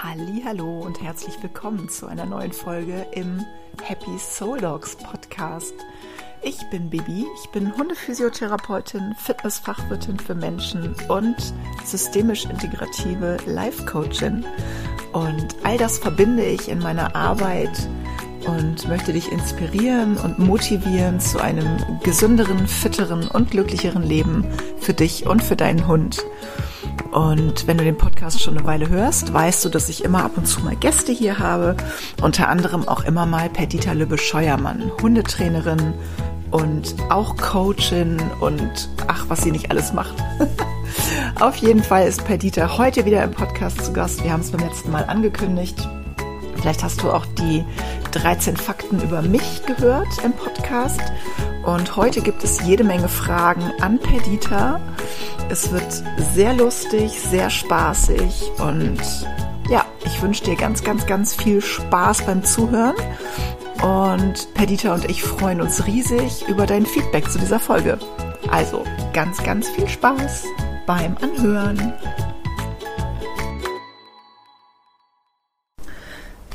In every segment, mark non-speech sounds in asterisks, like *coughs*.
Hallo und herzlich willkommen zu einer neuen Folge im Happy Soul Dogs Podcast. Ich bin Bibi, ich bin Hundephysiotherapeutin, Fitnessfachwirtin für Menschen und systemisch integrative Life Coachin. Und all das verbinde ich in meiner Arbeit und möchte dich inspirieren und motivieren zu einem gesünderen, fitteren und glücklicheren Leben für dich und für deinen Hund. Und wenn du den Podcast schon eine Weile hörst, weißt du, dass ich immer ab und zu mal Gäste hier habe. Unter anderem auch immer mal Perdita Lübbe-Scheuermann, Hundetrainerin und auch Coachin und ach, was sie nicht alles macht. *laughs* Auf jeden Fall ist Perdita heute wieder im Podcast zu Gast. Wir haben es beim letzten Mal angekündigt. Vielleicht hast du auch die 13 Fakten über mich gehört im Podcast. Und heute gibt es jede Menge Fragen an Perdita. Es wird sehr lustig, sehr spaßig und ja, ich wünsche dir ganz, ganz, ganz viel Spaß beim Zuhören. Und Perdita und ich freuen uns riesig über dein Feedback zu dieser Folge. Also ganz, ganz viel Spaß beim Anhören.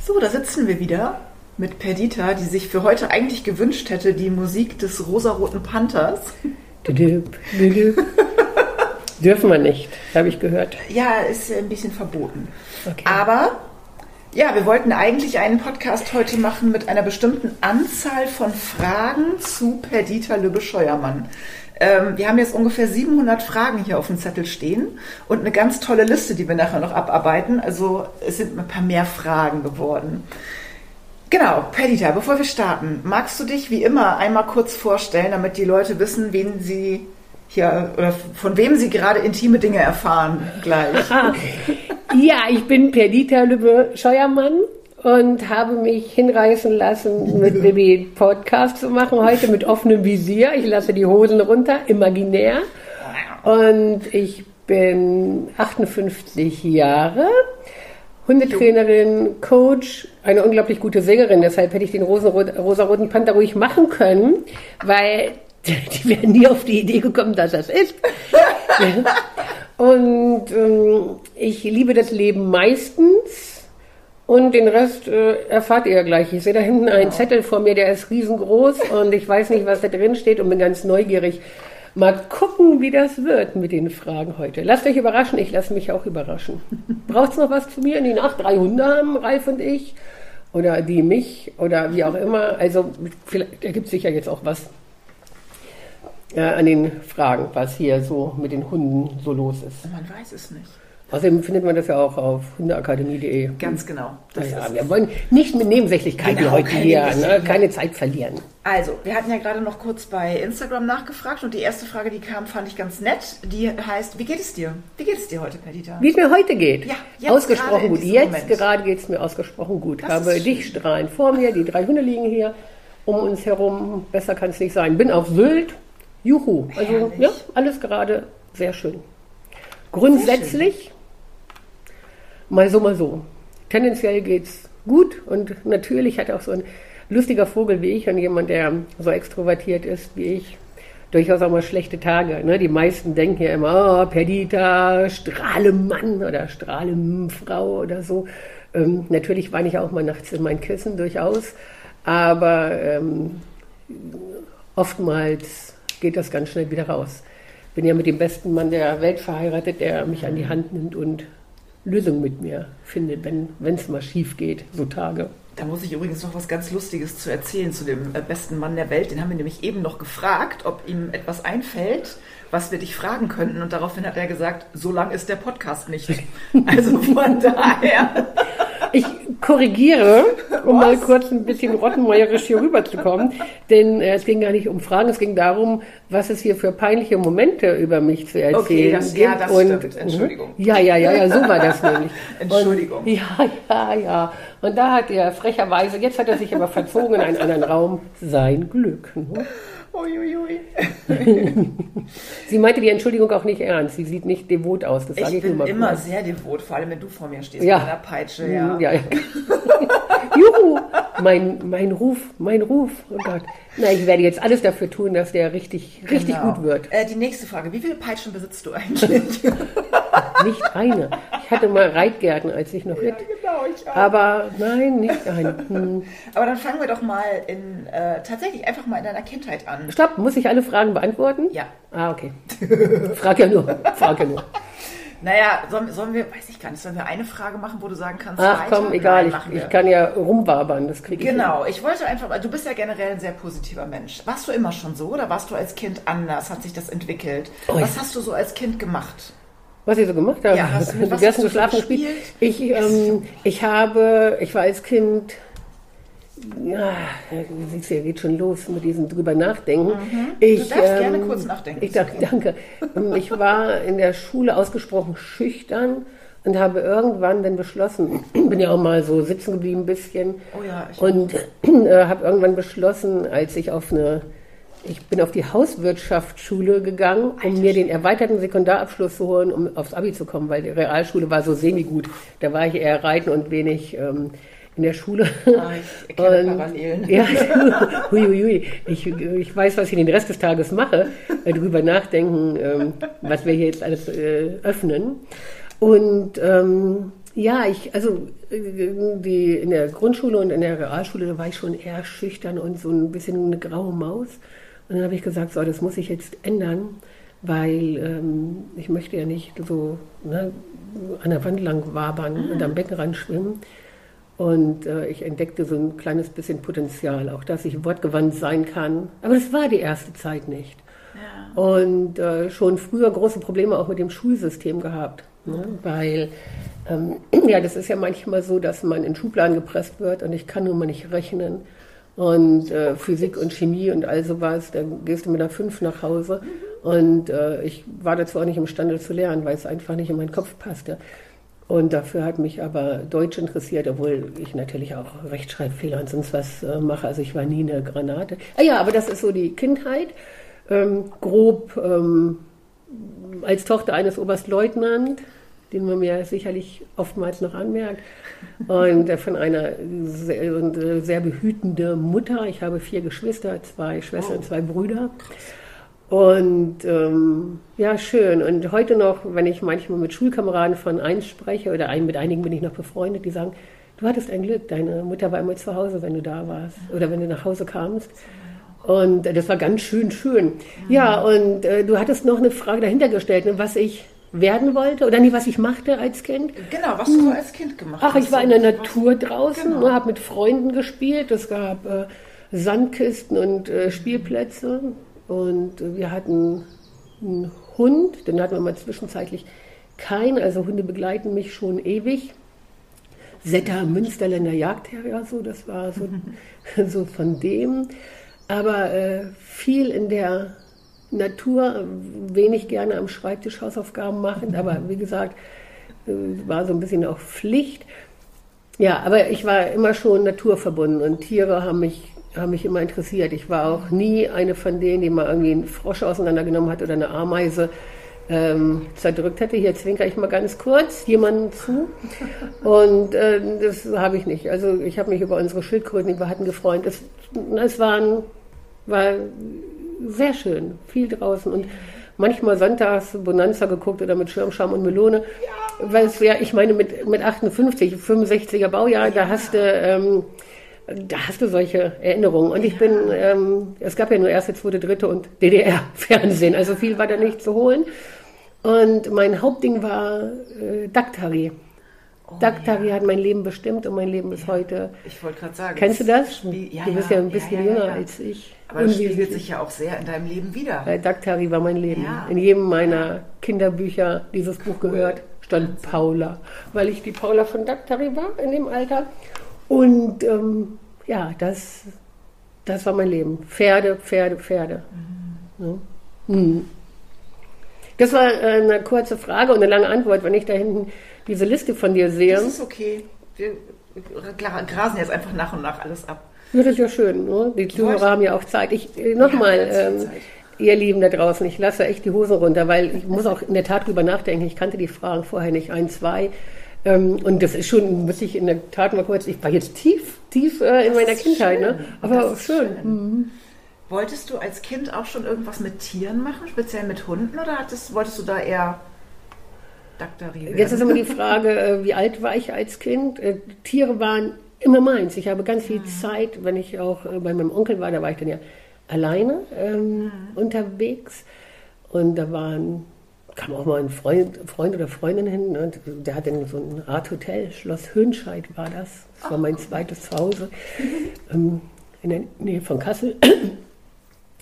So, da sitzen wir wieder mit Perdita, die sich für heute eigentlich gewünscht hätte, die Musik des rosaroten Panthers. *laughs* Dürfen wir nicht, habe ich gehört. Ja, ist ein bisschen verboten. Okay. Aber ja, wir wollten eigentlich einen Podcast heute machen mit einer bestimmten Anzahl von Fragen zu Perdita Lübbe-Scheuermann. Ähm, wir haben jetzt ungefähr 700 Fragen hier auf dem Zettel stehen und eine ganz tolle Liste, die wir nachher noch abarbeiten. Also es sind ein paar mehr Fragen geworden. Genau, Perdita, bevor wir starten, magst du dich wie immer einmal kurz vorstellen, damit die Leute wissen, wen sie hier oder von wem sie gerade intime Dinge erfahren gleich? *laughs* ja, ich bin Perdita Lübbe Scheuermann und habe mich hinreißen lassen, mit *laughs* Baby Podcast zu machen heute mit offenem Visier. Ich lasse die Hosen runter, imaginär. Und ich bin 58 Jahre Hundetrainerin, Coach, eine unglaublich gute Sängerin. Deshalb hätte ich den rosaroten Panther ruhig machen können, weil die wären nie auf die Idee gekommen, dass das ist. und ähm, ich liebe das Leben meistens. Und den Rest äh, erfahrt ihr gleich. Ich sehe da hinten einen Zettel vor mir, der ist riesengroß und ich weiß nicht, was da drin steht und bin ganz neugierig. Mal gucken, wie das wird mit den Fragen heute. Lasst euch überraschen, ich lasse mich auch überraschen. *laughs* Braucht es noch was zu mir in die Nacht? Drei Hunde haben Ralf und ich. Oder die mich oder wie auch immer. Also vielleicht ergibt sich ja jetzt auch was äh, an den Fragen, was hier so mit den Hunden so los ist. Man weiß es nicht. Außerdem findet man das ja auch auf hundeakademie.de. Ganz genau. ja, wir wollen nicht mit Nebensächlichkeiten genau, heute hier, ne, keine Zeit verlieren. Also, wir hatten ja gerade noch kurz bei Instagram nachgefragt und die erste Frage, die kam, fand ich ganz nett. Die heißt, wie geht es dir? Wie geht es dir heute, Perdita? Wie es mir heute geht? Ja, jetzt ausgesprochen gut. Jetzt Moment. gerade geht es mir ausgesprochen gut. Ich habe dich strahlend vor mir, die drei Hunde liegen hier um uns herum. Besser kann es nicht sein. Bin auf Sylt. Juhu. Also, ja, alles gerade sehr schön. Grundsätzlich mal so, mal so. Tendenziell geht's gut und natürlich hat auch so ein lustiger Vogel wie ich und jemand, der so extrovertiert ist wie ich, durchaus auch mal schlechte Tage. Ne? Die meisten denken ja immer, oh, Perdita, Strahlemann oder Strahlemfrau oder so. Ähm, natürlich weine ich auch mal nachts in mein Kissen, durchaus. Aber ähm, oftmals geht das ganz schnell wieder raus. Bin ja mit dem besten Mann der Welt verheiratet, der mich an die Hand nimmt und Lösung mit mir findet, wenn es mal schief geht, so Tage. Da muss ich übrigens noch was ganz Lustiges zu erzählen zu dem äh, besten Mann der Welt. Den haben wir nämlich eben noch gefragt, ob ihm etwas einfällt, was wir dich fragen könnten. Und daraufhin hat er gesagt, so lang ist der Podcast nicht. *laughs* Also von daher. *laughs* Ich korrigiere, um Was? mal kurz ein bisschen rottenmeierisch hier rüberzukommen, denn äh, es ging gar nicht um Fragen, es ging darum, was es hier für peinliche Momente über mich zu erzählen okay, das, gibt. Ja, das und, stimmt. Entschuldigung. Ja, ja, ja, ja, so war das nämlich. *laughs* Entschuldigung. Und, ja, ja, ja. Und da hat er frecherweise, jetzt hat er sich aber verzogen in einen anderen Raum, sein Glück. Ne? Uiuiui. *laughs* sie meinte die Entschuldigung auch nicht ernst. Sie sieht nicht devot aus. Das sage ich, ich bin immer kurz. sehr devot, vor allem wenn du vor mir stehst ja. mit einer Peitsche. Ja. ja. *laughs* Juhu! Mein, mein Ruf, mein Ruf. Oh Gott. Na, ich werde jetzt alles dafür tun, dass der richtig, genau. richtig gut wird. Äh, die nächste Frage. Wie viele Peitschen besitzt du eigentlich? *laughs* nicht eine. Ich hatte mal Reitgärten, als ich noch. Ja, genau. Genau, ich auch. Aber nein, nicht nein. Hm. Aber dann fangen wir doch mal in, äh, tatsächlich einfach mal in deiner Kindheit an. Stopp, muss ich alle Fragen beantworten? Ja. Ah, okay. frag ja nur, frag ja nur. *laughs* Naja, sollen, sollen, wir, weiß ich gar nicht, sollen wir eine Frage machen, wo du sagen kannst, Ach weiter? komm, egal, Nein, ich, ich, kann ja rumwabern, das kriege ich Genau, hin. ich wollte einfach, du bist ja generell ein sehr positiver Mensch. Warst du immer schon so oder warst du als Kind anders? Hat sich das entwickelt? Oh, was hast du so als Kind gemacht? Was ich so gemacht habe? Ja, hast du, was hast du geschlafen gespielt? Ich, ähm, ich habe, ich war als Kind ja, siehst du, ja, geht schon los mit diesem drüber nachdenken. Mhm. Ich, du darfst ähm, gerne kurz nachdenken. Ich dachte, danke. Ähm, ich war in der Schule ausgesprochen schüchtern und habe irgendwann dann beschlossen, *clears throat* bin ja auch mal so sitzen geblieben ein bisschen oh ja, und *clears throat* äh, habe irgendwann beschlossen, als ich auf eine ich bin auf die Hauswirtschaftsschule gegangen, um Alter, mir den erweiterten Sekundarabschluss zu holen, um aufs Abi zu kommen, weil die Realschule war so semi-gut. Da war ich eher reiten und wenig ähm, in der Schule. Ah, ich erkenne und, Parallelen. *laughs* Ja, hui, hui, hui. Ich, ich weiß, was ich den Rest des Tages mache, darüber nachdenken, ähm, was wir hier jetzt alles äh, öffnen. Und ähm, ja, ich, also die, in der Grundschule und in der Realschule, da war ich schon eher schüchtern und so ein bisschen eine graue Maus. Und dann habe ich gesagt, so, das muss ich jetzt ändern, weil ähm, ich möchte ja nicht so ne, an der Wand lang wabern und am Beckenrand schwimmen. Und äh, ich entdeckte so ein kleines bisschen Potenzial, auch dass ich wortgewandt sein kann. Aber das war die erste Zeit nicht. Ja. Und äh, schon früher große Probleme auch mit dem Schulsystem gehabt. Ne? Weil, ähm, *clears throat* ja, das ist ja manchmal so, dass man in Schubladen gepresst wird und ich kann nun mal nicht rechnen. Und äh, Physik und Chemie und all sowas, dann gehst du mit einer 5 nach Hause. Mhm. Und äh, ich war dazu auch nicht imstande zu lernen, weil es einfach nicht in meinen Kopf passte. Und dafür hat mich aber Deutsch interessiert, obwohl ich natürlich auch Rechtschreibfehler und sonst was äh, mache. Also ich war nie eine Granate. Ah ja, aber das ist so die Kindheit. Ähm, grob ähm, als Tochter eines Oberstleutnant, den man mir sicherlich oftmals noch anmerkt, und äh, von einer sehr, äh, sehr behütende Mutter. Ich habe vier Geschwister, zwei Schwestern, oh. zwei Brüder. Und ähm, ja, schön. Und heute noch, wenn ich manchmal mit Schulkameraden von eins spreche oder ein, mit einigen bin ich noch befreundet, die sagen, du hattest ein Glück, deine Mutter war immer zu Hause, wenn du da warst oder wenn du nach Hause kamst. Und äh, das war ganz schön schön. Ja, und äh, du hattest noch eine Frage dahinter gestellt, ne, was ich werden wollte oder nicht, was ich machte als Kind. Genau, was du hm. als Kind gemacht hast. Ach, ich war in der Natur draußen, genau. Ne, habe mit Freunden gespielt. Es gab äh, Sandkisten und äh, Spielplätze. Und wir hatten einen Hund, den hatten wir mal zwischenzeitlich keinen, also Hunde begleiten mich schon ewig. Setter Münsterländer Jagdherr, so, das war so, *laughs* so von dem. Aber äh, viel in der Natur, wenig gerne am Schreibtisch Hausaufgaben machen, *laughs* aber wie gesagt, äh, war so ein bisschen auch Pflicht. Ja, aber ich war immer schon naturverbunden und Tiere haben mich haben mich immer interessiert. Ich war auch nie eine von denen, die mal irgendwie einen Frosch auseinandergenommen hat oder eine Ameise ähm, zerdrückt hätte. Hier zwinker ich mal ganz kurz jemanden zu. Und äh, das habe ich nicht. Also ich habe mich über unsere Schildkröten, die wir hatten, gefreut. Es, es waren, war sehr schön, viel draußen und manchmal sonntags Bonanza geguckt oder mit Schirmscham und Melone. Ja. Weil es ja, ich meine, mit, mit 58, 65er Baujahr, ja. da hast du... Ähm, da hast du solche Erinnerungen. Und ich bin, ähm, es gab ja nur erste, zweite, dritte und DDR-Fernsehen, also viel war da nicht zu holen. Und mein Hauptding war äh, Daktari. Oh, Daktari ja. hat mein Leben bestimmt und mein Leben ist ja. heute. Ich wollte gerade sagen. Kennst du das? Spiel, ja, du bist ja, ein bisschen jünger als ich. Aber das spiegelt sich ja auch sehr in deinem Leben wieder. Äh, Daktari war mein Leben. In jedem meiner Kinderbücher, dieses Buch gehört, stand Paula, weil ich die Paula von Daktari war in dem Alter. Und ähm, ja, das, das war mein Leben. Pferde, Pferde, Pferde. Mhm. Ja. Mhm. Das war äh, eine kurze Frage und eine lange Antwort, wenn ich da hinten diese Liste von dir sehe. Das ist okay. Wir grasen jetzt einfach nach und nach alles ab. Ja, das ist ja schön. Ne? Die Zuhörer haben ja auch Zeit. Ich äh, nochmal, ähm, ihr Lieben da draußen, ich lasse echt die Hosen runter, weil ich muss auch in der Tat drüber nachdenken. Ich kannte die Fragen vorher nicht. Ein, zwei. Ähm, und das ist schon, muss ich in der Tat mal kurz, ich war jetzt tief, tief äh, in meiner Kindheit, ne? schön. ne? aber schön. schön. Mhm. Wolltest du als Kind auch schon irgendwas mit Tieren machen, speziell mit Hunden, oder hattest, wolltest du da eher Jetzt ist immer die Frage, äh, wie alt war ich als Kind? Äh, Tiere waren immer meins. Ich habe ganz viel mhm. Zeit, wenn ich auch äh, bei meinem Onkel war, da war ich dann ja alleine ähm, mhm. unterwegs. Und da waren, kam auch mal ein Freund, Freund oder Freundin hin und der hatte so ein Art Hotel, Schloss Hönscheid war das. Das war mein zweites Zuhause ähm, in der Nähe von Kassel.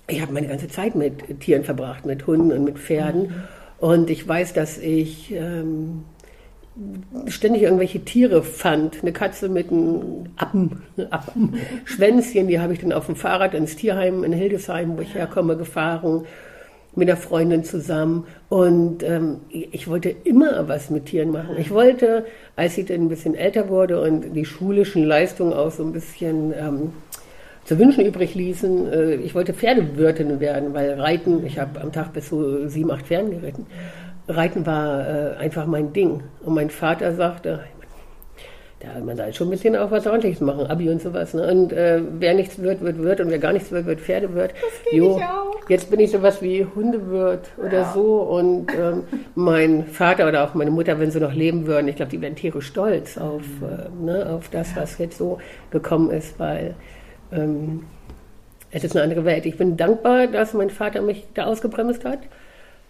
Ich habe meine ganze Zeit mit Tieren verbracht, mit Hunden und mit Pferden. Mhm. Und ich weiß, dass ich ähm, ständig irgendwelche Tiere fand. Eine Katze mit einem Appen, Appen *laughs* Schwänzchen, die habe ich dann auf dem Fahrrad ins Tierheim in Hildesheim, wo ich herkomme, gefahren mit der Freundin zusammen. Und ähm, ich wollte immer was mit Tieren machen. Ich wollte, als ich dann ein bisschen älter wurde und die schulischen Leistungen auch so ein bisschen ähm, zu wünschen übrig ließen, äh, ich wollte Pferdewirtin werden, weil Reiten, ich habe am Tag bis zu sieben, acht Pferden geritten. Reiten war äh, einfach mein Ding. Und mein Vater sagte, da, man soll schon ein bisschen auch was ordentliches machen, Abi und sowas. Ne? Und äh, wer nichts wird, wird wird. Und wer gar nichts wird, wird Pferde wird. Das jo, ich auch. Jetzt bin ich sowas wie Hundewirt oder ja. so. Und ähm, mein Vater oder auch meine Mutter, wenn sie noch leben würden, ich glaube, die wären tierisch stolz auf, mhm. äh, ne, auf das, was jetzt so gekommen ist, weil ähm, es ist eine andere Welt. Ich bin dankbar, dass mein Vater mich da ausgebremst hat.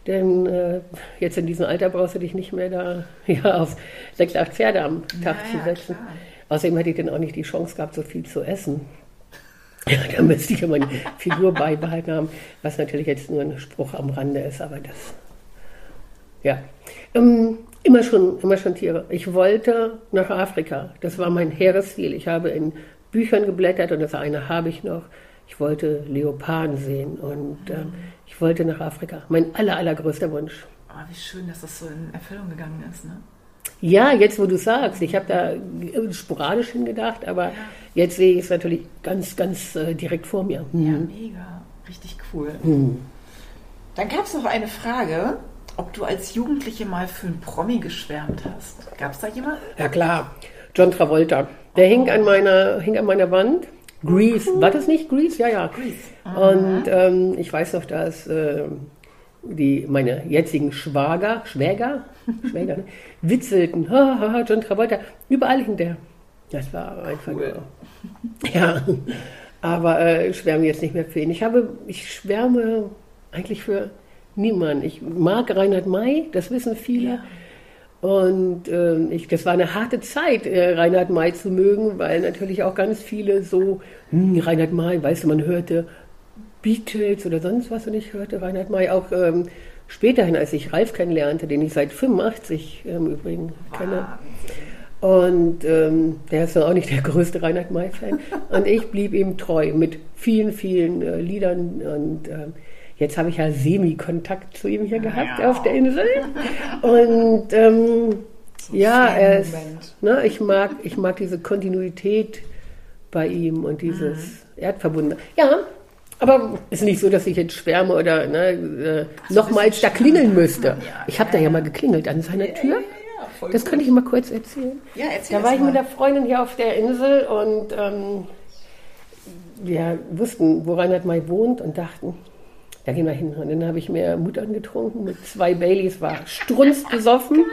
Denn äh, jetzt in diesem Alter brauchst du dich nicht mehr da *laughs* ja, auf sechs, acht Pferde am Tag naja, zu setzen. Klar. Außerdem hätte ich dann auch nicht die Chance gehabt, so viel zu essen. *laughs* Ja, da müsste ich ja meine Figur beibehalten haben, was natürlich jetzt nur ein Spruch am Rande ist, aber das, ja. Ähm, immer schon, immer schon Tiere. Ich wollte nach Afrika. Das war mein hehres Ziel. Ich habe in Büchern geblättert und das eine habe ich noch. Ich wollte Leoparden sehen und ähm, ich wollte nach Afrika. Mein aller, allergrößter Wunsch. Oh, wie schön, dass das so in Erfüllung gegangen ist, ne? Ja, jetzt wo du sagst, ich habe da sporadisch hingedacht, aber ja. jetzt sehe ich es natürlich ganz, ganz äh, direkt vor mir. Hm. Ja, mega. Richtig cool. Hm. Dann gab es noch eine Frage, ob du als Jugendliche mal für einen Promi geschwärmt hast. Gab es da jemanden? Ja klar, John Travolta. Der oh. hing, an meiner, hing an meiner Wand Grease, war das nicht Grease? Ja, ja. Grease. Und ähm, ich weiß noch, dass äh, die, meine jetzigen Schwager, Schwäger, *laughs* Schwäger, ne, witzelten, ha, ha, ha, John Travolta, überall hing der. Das war einfach cool. *laughs* Ja, aber äh, ich schwärme jetzt nicht mehr für ihn. Ich habe, ich schwärme eigentlich für niemanden. Ich mag Reinhard May, das wissen viele. Ja. Und äh, ich, das war eine harte Zeit, äh, Reinhard May zu mögen, weil natürlich auch ganz viele so, hm, Reinhard May, weißt du, man hörte Beatles oder sonst was und ich hörte Reinhard May auch ähm, späterhin, als ich Ralf kennenlernte, den ich seit 85 im ähm, Übrigen kenne. Und ähm, der ist auch nicht der *laughs* größte Reinhard May-Fan. und ich blieb ihm treu mit vielen, vielen äh, Liedern und ähm, Jetzt habe ich ja Semi-Kontakt zu ihm hier gehabt ja. auf der Insel. Und ähm, so ja, er ist, ne, ich, mag, ich mag diese Kontinuität bei ihm und dieses mhm. Erdverbundene. Ja, aber es ist nicht so, dass ich jetzt schwärme oder ne, äh, nochmals da klingeln müsste. Ja, ich habe ja. da ja mal geklingelt an seiner Tür. Ja, das könnte ich mal kurz erzählen. Ja, erzähl da war ich mal. mit der Freundin hier auf der Insel und ähm, wir wussten, wo Reinhard May wohnt und dachten, da gehen wir hin. Und dann habe ich mir Mut angetrunken mit zwei Baileys, war strunzbesoffen.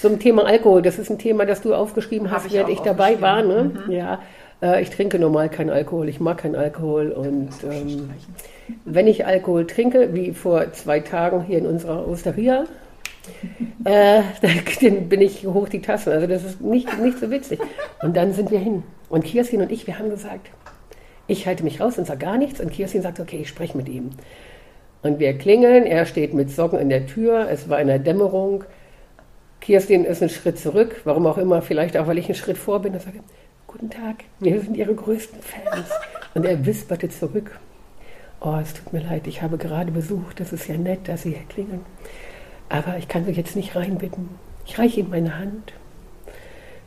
Zum Thema Alkohol, das ist ein Thema, das du aufgeschrieben hast, während ich, ich dabei war. Ne? Mhm. Ja, äh, ich trinke normal keinen Alkohol, ich mag keinen Alkohol. Und ähm, wenn ich Alkohol trinke, wie vor zwei Tagen hier in unserer Osteria, äh, *laughs* dann bin ich hoch die Tasse. Also das ist nicht, nicht so witzig. Und dann sind wir hin. Und Kirstin und ich, wir haben gesagt, ich halte mich raus und sage gar nichts und Kirstin sagt, okay, ich spreche mit ihm. Und wir klingeln, er steht mit Socken in der Tür, es war in der Dämmerung. Kirstin ist einen Schritt zurück, warum auch immer, vielleicht auch, weil ich einen Schritt vor bin. Er sage, guten Tag, wir sind Ihre größten Fans. Und er wisperte zurück, oh, es tut mir leid, ich habe gerade besucht, das ist ja nett, dass Sie hier klingeln. Aber ich kann Sie jetzt nicht reinbitten. Ich reiche Ihnen meine Hand.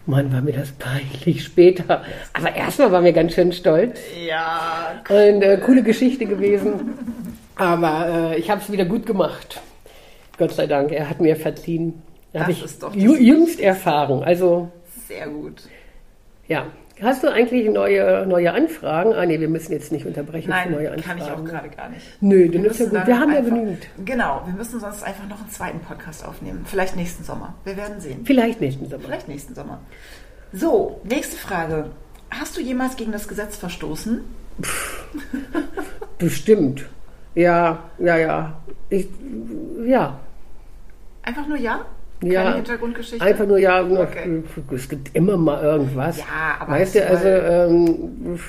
Mann, war mir das peinlich später. Aber erstmal war mir ganz schön stolz. Ja. Und äh, coole Geschichte gewesen. Aber äh, ich habe es wieder gut gemacht. Gott sei Dank, er hat mir verziehen. Da habe ich jüngst erfahren. Also sehr gut. Ja, Hast du eigentlich neue, neue Anfragen? Ah, nee, wir müssen jetzt nicht unterbrechen Nein, für neue Anfragen. kann ich auch gerade gar nicht. Nö, dann ist ja gut. Wir haben ja genügend. Genau, wir müssen sonst einfach noch einen zweiten Podcast aufnehmen. Vielleicht nächsten Sommer. Wir werden sehen. Vielleicht nächsten Sommer. Vielleicht nächsten Sommer. So, nächste Frage. Hast du jemals gegen das Gesetz verstoßen? Bestimmt. Ja, ja, ja. Ich, ja. Einfach nur ja? Keine ja, Hintergrundgeschichte? Einfach nur ja, okay. es gibt immer mal irgendwas. Ja, aber weißt du, also ähm,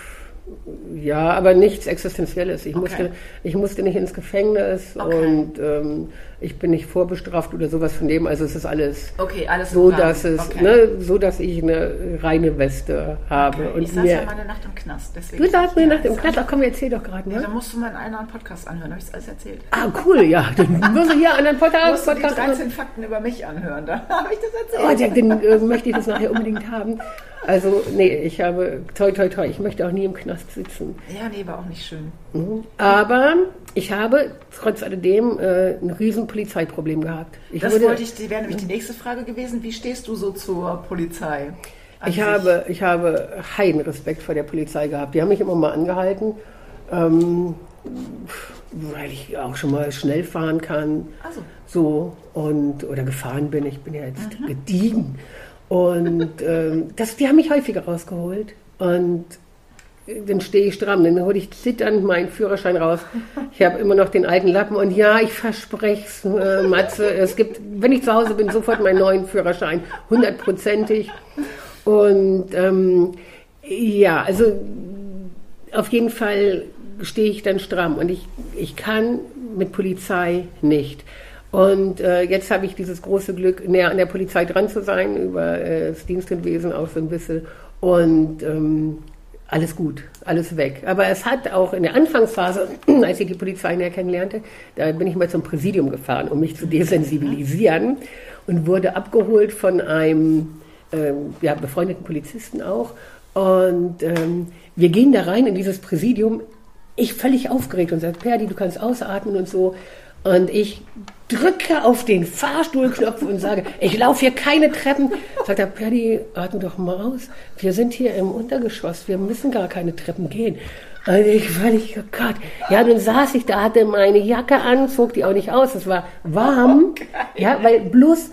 ja, aber nichts Existenzielles. Ich, okay. musste, ich musste nicht ins Gefängnis okay. und ähm, ich bin nicht vorbestraft oder sowas von dem. Also es ist alles, okay, alles so, dass es, okay. ne, so, dass ich eine reine Weste habe. Und ich saß mir, ja mal eine Nacht im Knast. Deswegen du saßt eine Nacht im Knast? Ach komm, erzähl doch gerade. Ne? Ja, dann musst du mal in einen Podcast anhören. Habe ich alles erzählt? Ah, cool, ja. *laughs* Dann muss ich hier einen Podcast, musst Podcast du die 13 Fakten über mich anhören. Da *laughs* habe ich das erzählt. Oh, den, den äh, möchte ich das nachher unbedingt haben. Also, nee, ich habe, toi, toi, toi, ich möchte auch nie im Knast sitzen. Ja, nee, war auch nicht schön. Mhm. Aber ich habe trotz alledem äh, ein riesen Polizeiproblem gehabt. Ich das wurde, wollte ich, wäre nämlich die nächste Frage gewesen. Wie stehst du so zur Polizei? Ich habe, ich habe heiden Respekt vor der Polizei gehabt. Die haben mich immer mal angehalten, ähm, weil ich auch schon mal schnell fahren kann. Also. So, und, oder gefahren bin. Ich bin ja jetzt mhm. gediegen. Und ähm, das, die haben mich häufiger rausgeholt. Und dann stehe ich stramm, dann hole ich zitternd meinen Führerschein raus. Ich habe immer noch den alten Lappen und ja, ich verspreche es, äh, Matze, es gibt, wenn ich zu Hause bin, sofort meinen neuen Führerschein, hundertprozentig. Und ähm, ja, also auf jeden Fall stehe ich dann stramm und ich, ich kann mit Polizei nicht. Und äh, jetzt habe ich dieses große Glück, näher an der Polizei dran zu sein, über äh, das Dienstunwesen auch so ein bisschen. Und ähm, alles gut, alles weg. Aber es hat auch in der Anfangsphase, *clears throat* als ich die Polizei näher kennenlernte, da bin ich mal zum Präsidium gefahren, um mich zu desensibilisieren und wurde abgeholt von einem ähm, ja, befreundeten Polizisten auch. Und ähm, wir gehen da rein in dieses Präsidium, ich völlig aufgeregt und sage, Perdi, du kannst ausatmen und so. Und ich drücke auf den Fahrstuhlknopf und sage, ich laufe hier keine Treppen. Sagt er, Perdi, atme doch mal aus. Wir sind hier im Untergeschoss, wir müssen gar keine Treppen gehen. Und ich völlig, oh Gott. Ja, dann saß ich da, hatte meine Jacke an, zog die auch nicht aus. Es war warm. Okay. Ja, weil bloß,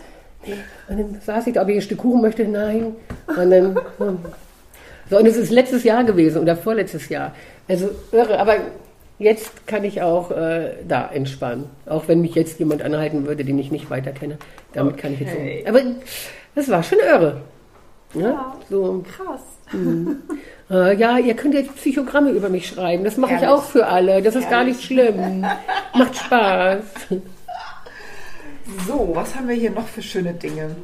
und dann saß ich da, ob ich ein Stück Kuchen möchte. Nein. Und dann, hm. so, und es ist letztes Jahr gewesen oder vorletztes Jahr. Also irre, aber jetzt kann ich auch äh, da entspannen. Auch wenn mich jetzt jemand anhalten würde, den ich nicht weiter kenne. Damit okay. kann ich jetzt so. Aber das war schon irre. Ja, ja so. krass. Mhm. Äh, ja, ihr könnt jetzt Psychogramme über mich schreiben. Das mache ich auch für alle. Das ist gar nicht schlimm. Macht Spaß. So, was haben wir hier noch für schöne Dinge?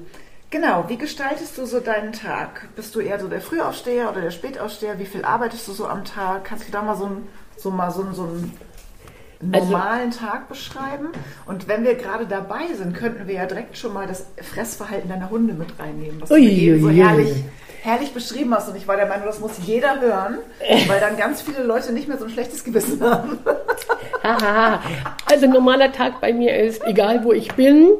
Genau, wie gestaltest du so deinen Tag? Bist du eher so der Frühaufsteher oder der Spätaufsteher? Wie viel arbeitest du so am Tag? Kannst du da mal so ein so mal so, so einen also normalen also, Tag beschreiben. Und wenn wir gerade dabei sind, könnten wir ja direkt schon mal das Fressverhalten deiner Hunde mit reinnehmen, was ui, du eben so herrlich, herrlich beschrieben hast. Und ich war der Meinung, das muss jeder hören, weil dann ganz viele Leute nicht mehr so ein schlechtes Gewissen haben. *laughs* also ein normaler Tag bei mir ist, egal wo ich bin,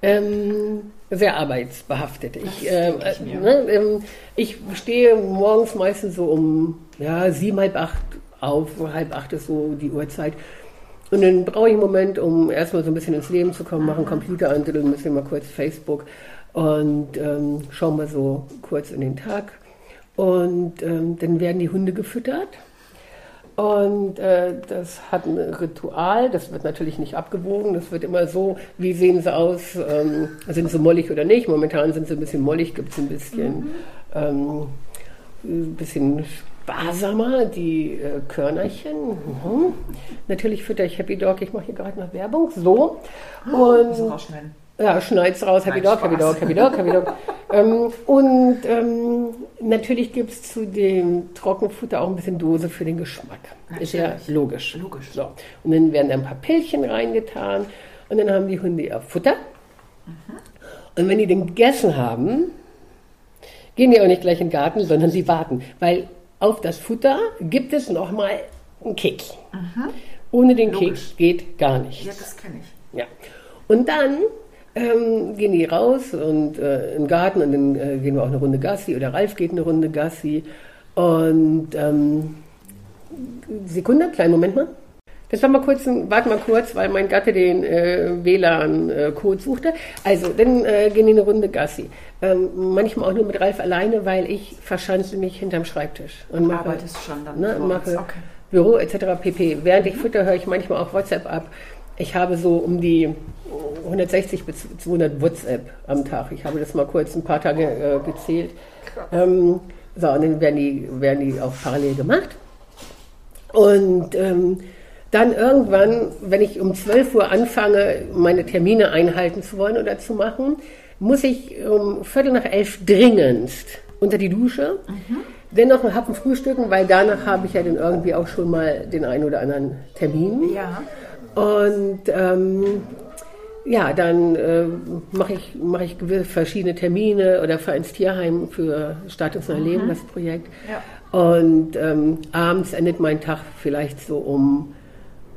ähm, sehr arbeitsbehaftet. Ich, äh, ne, ähm, ich stehe morgens meistens so um ja, sieben, halb acht auf, halb acht ist so die Uhrzeit. Und dann brauche ich einen Moment, um erstmal so ein bisschen ins Leben zu kommen, mache einen Computer an, ein bisschen mal kurz Facebook und ähm, schaue mal so kurz in den Tag. Und ähm, dann werden die Hunde gefüttert. Und äh, das hat ein Ritual, das wird natürlich nicht abgewogen, das wird immer so, wie sehen sie aus, ähm, sind sie mollig oder nicht. Momentan sind sie ein bisschen mollig, gibt es ein bisschen, mhm. ähm, ein bisschen sparsamer, die äh, Körnerchen. Mhm. Natürlich fütter ich Happy Dog, ich mache hier gerade noch Werbung. So. Und, ja, schneid's raus, Happy Dog, Happy Dog, Happy Dog, Happy *laughs* Dog. ähm, und ähm, natürlich gibt es zu dem Trockenfutter auch ein bisschen Dose für den Geschmack. Natürlich. Ist ja logisch. logisch. So. Und dann werden da ein paar Pillchen reingetan und dann haben die Hunde ihr Futter. Mhm. Und wenn die den gegessen haben, gehen die auch nicht gleich in den Garten, sondern sie warten. Weil auf das Futter gibt es nochmal einen Keks. Mhm. Ohne den Logisch. Keks geht gar nichts. Ja, das kenne ich. Ja. Und dann ähm, gehen die raus und äh, im Garten und dann äh, gehen wir auch eine Runde Gassi oder Ralf geht eine Runde Gassi. Und ähm, Sekunde, kleinen Moment mal. War mal kurz, warte mal kurz, weil mein Gatte den äh, WLAN-Code suchte. Also, dann äh, gehen die eine Runde Gassi. Ähm, manchmal auch nur mit Ralf alleine, weil ich verschanze mich hinterm Schreibtisch. Und mache, Arbeitest schon dann? Ne, mache okay. Büro etc. pp. Während ich fütter, höre ich manchmal auch WhatsApp ab. Ich habe so um die 160 bis 200 WhatsApp am Tag. Ich habe das mal kurz ein paar Tage äh, gezählt. Ähm, so, und dann werden die, werden die auch parallel gemacht. Und ähm, dann irgendwann, wenn ich um 12 Uhr anfange, meine Termine einhalten zu wollen oder zu machen, muss ich um Viertel nach elf dringendst unter die Dusche. Mhm. Dennoch einen Happen frühstücken, weil danach habe ich ja dann irgendwie auch schon mal den einen oder anderen Termin. Ja. Und ähm, ja, dann äh, mache ich, mach ich verschiedene Termine oder fahre ins Tierheim für Status Neues mhm. Leben, das Projekt. Ja. Und ähm, abends endet mein Tag vielleicht so um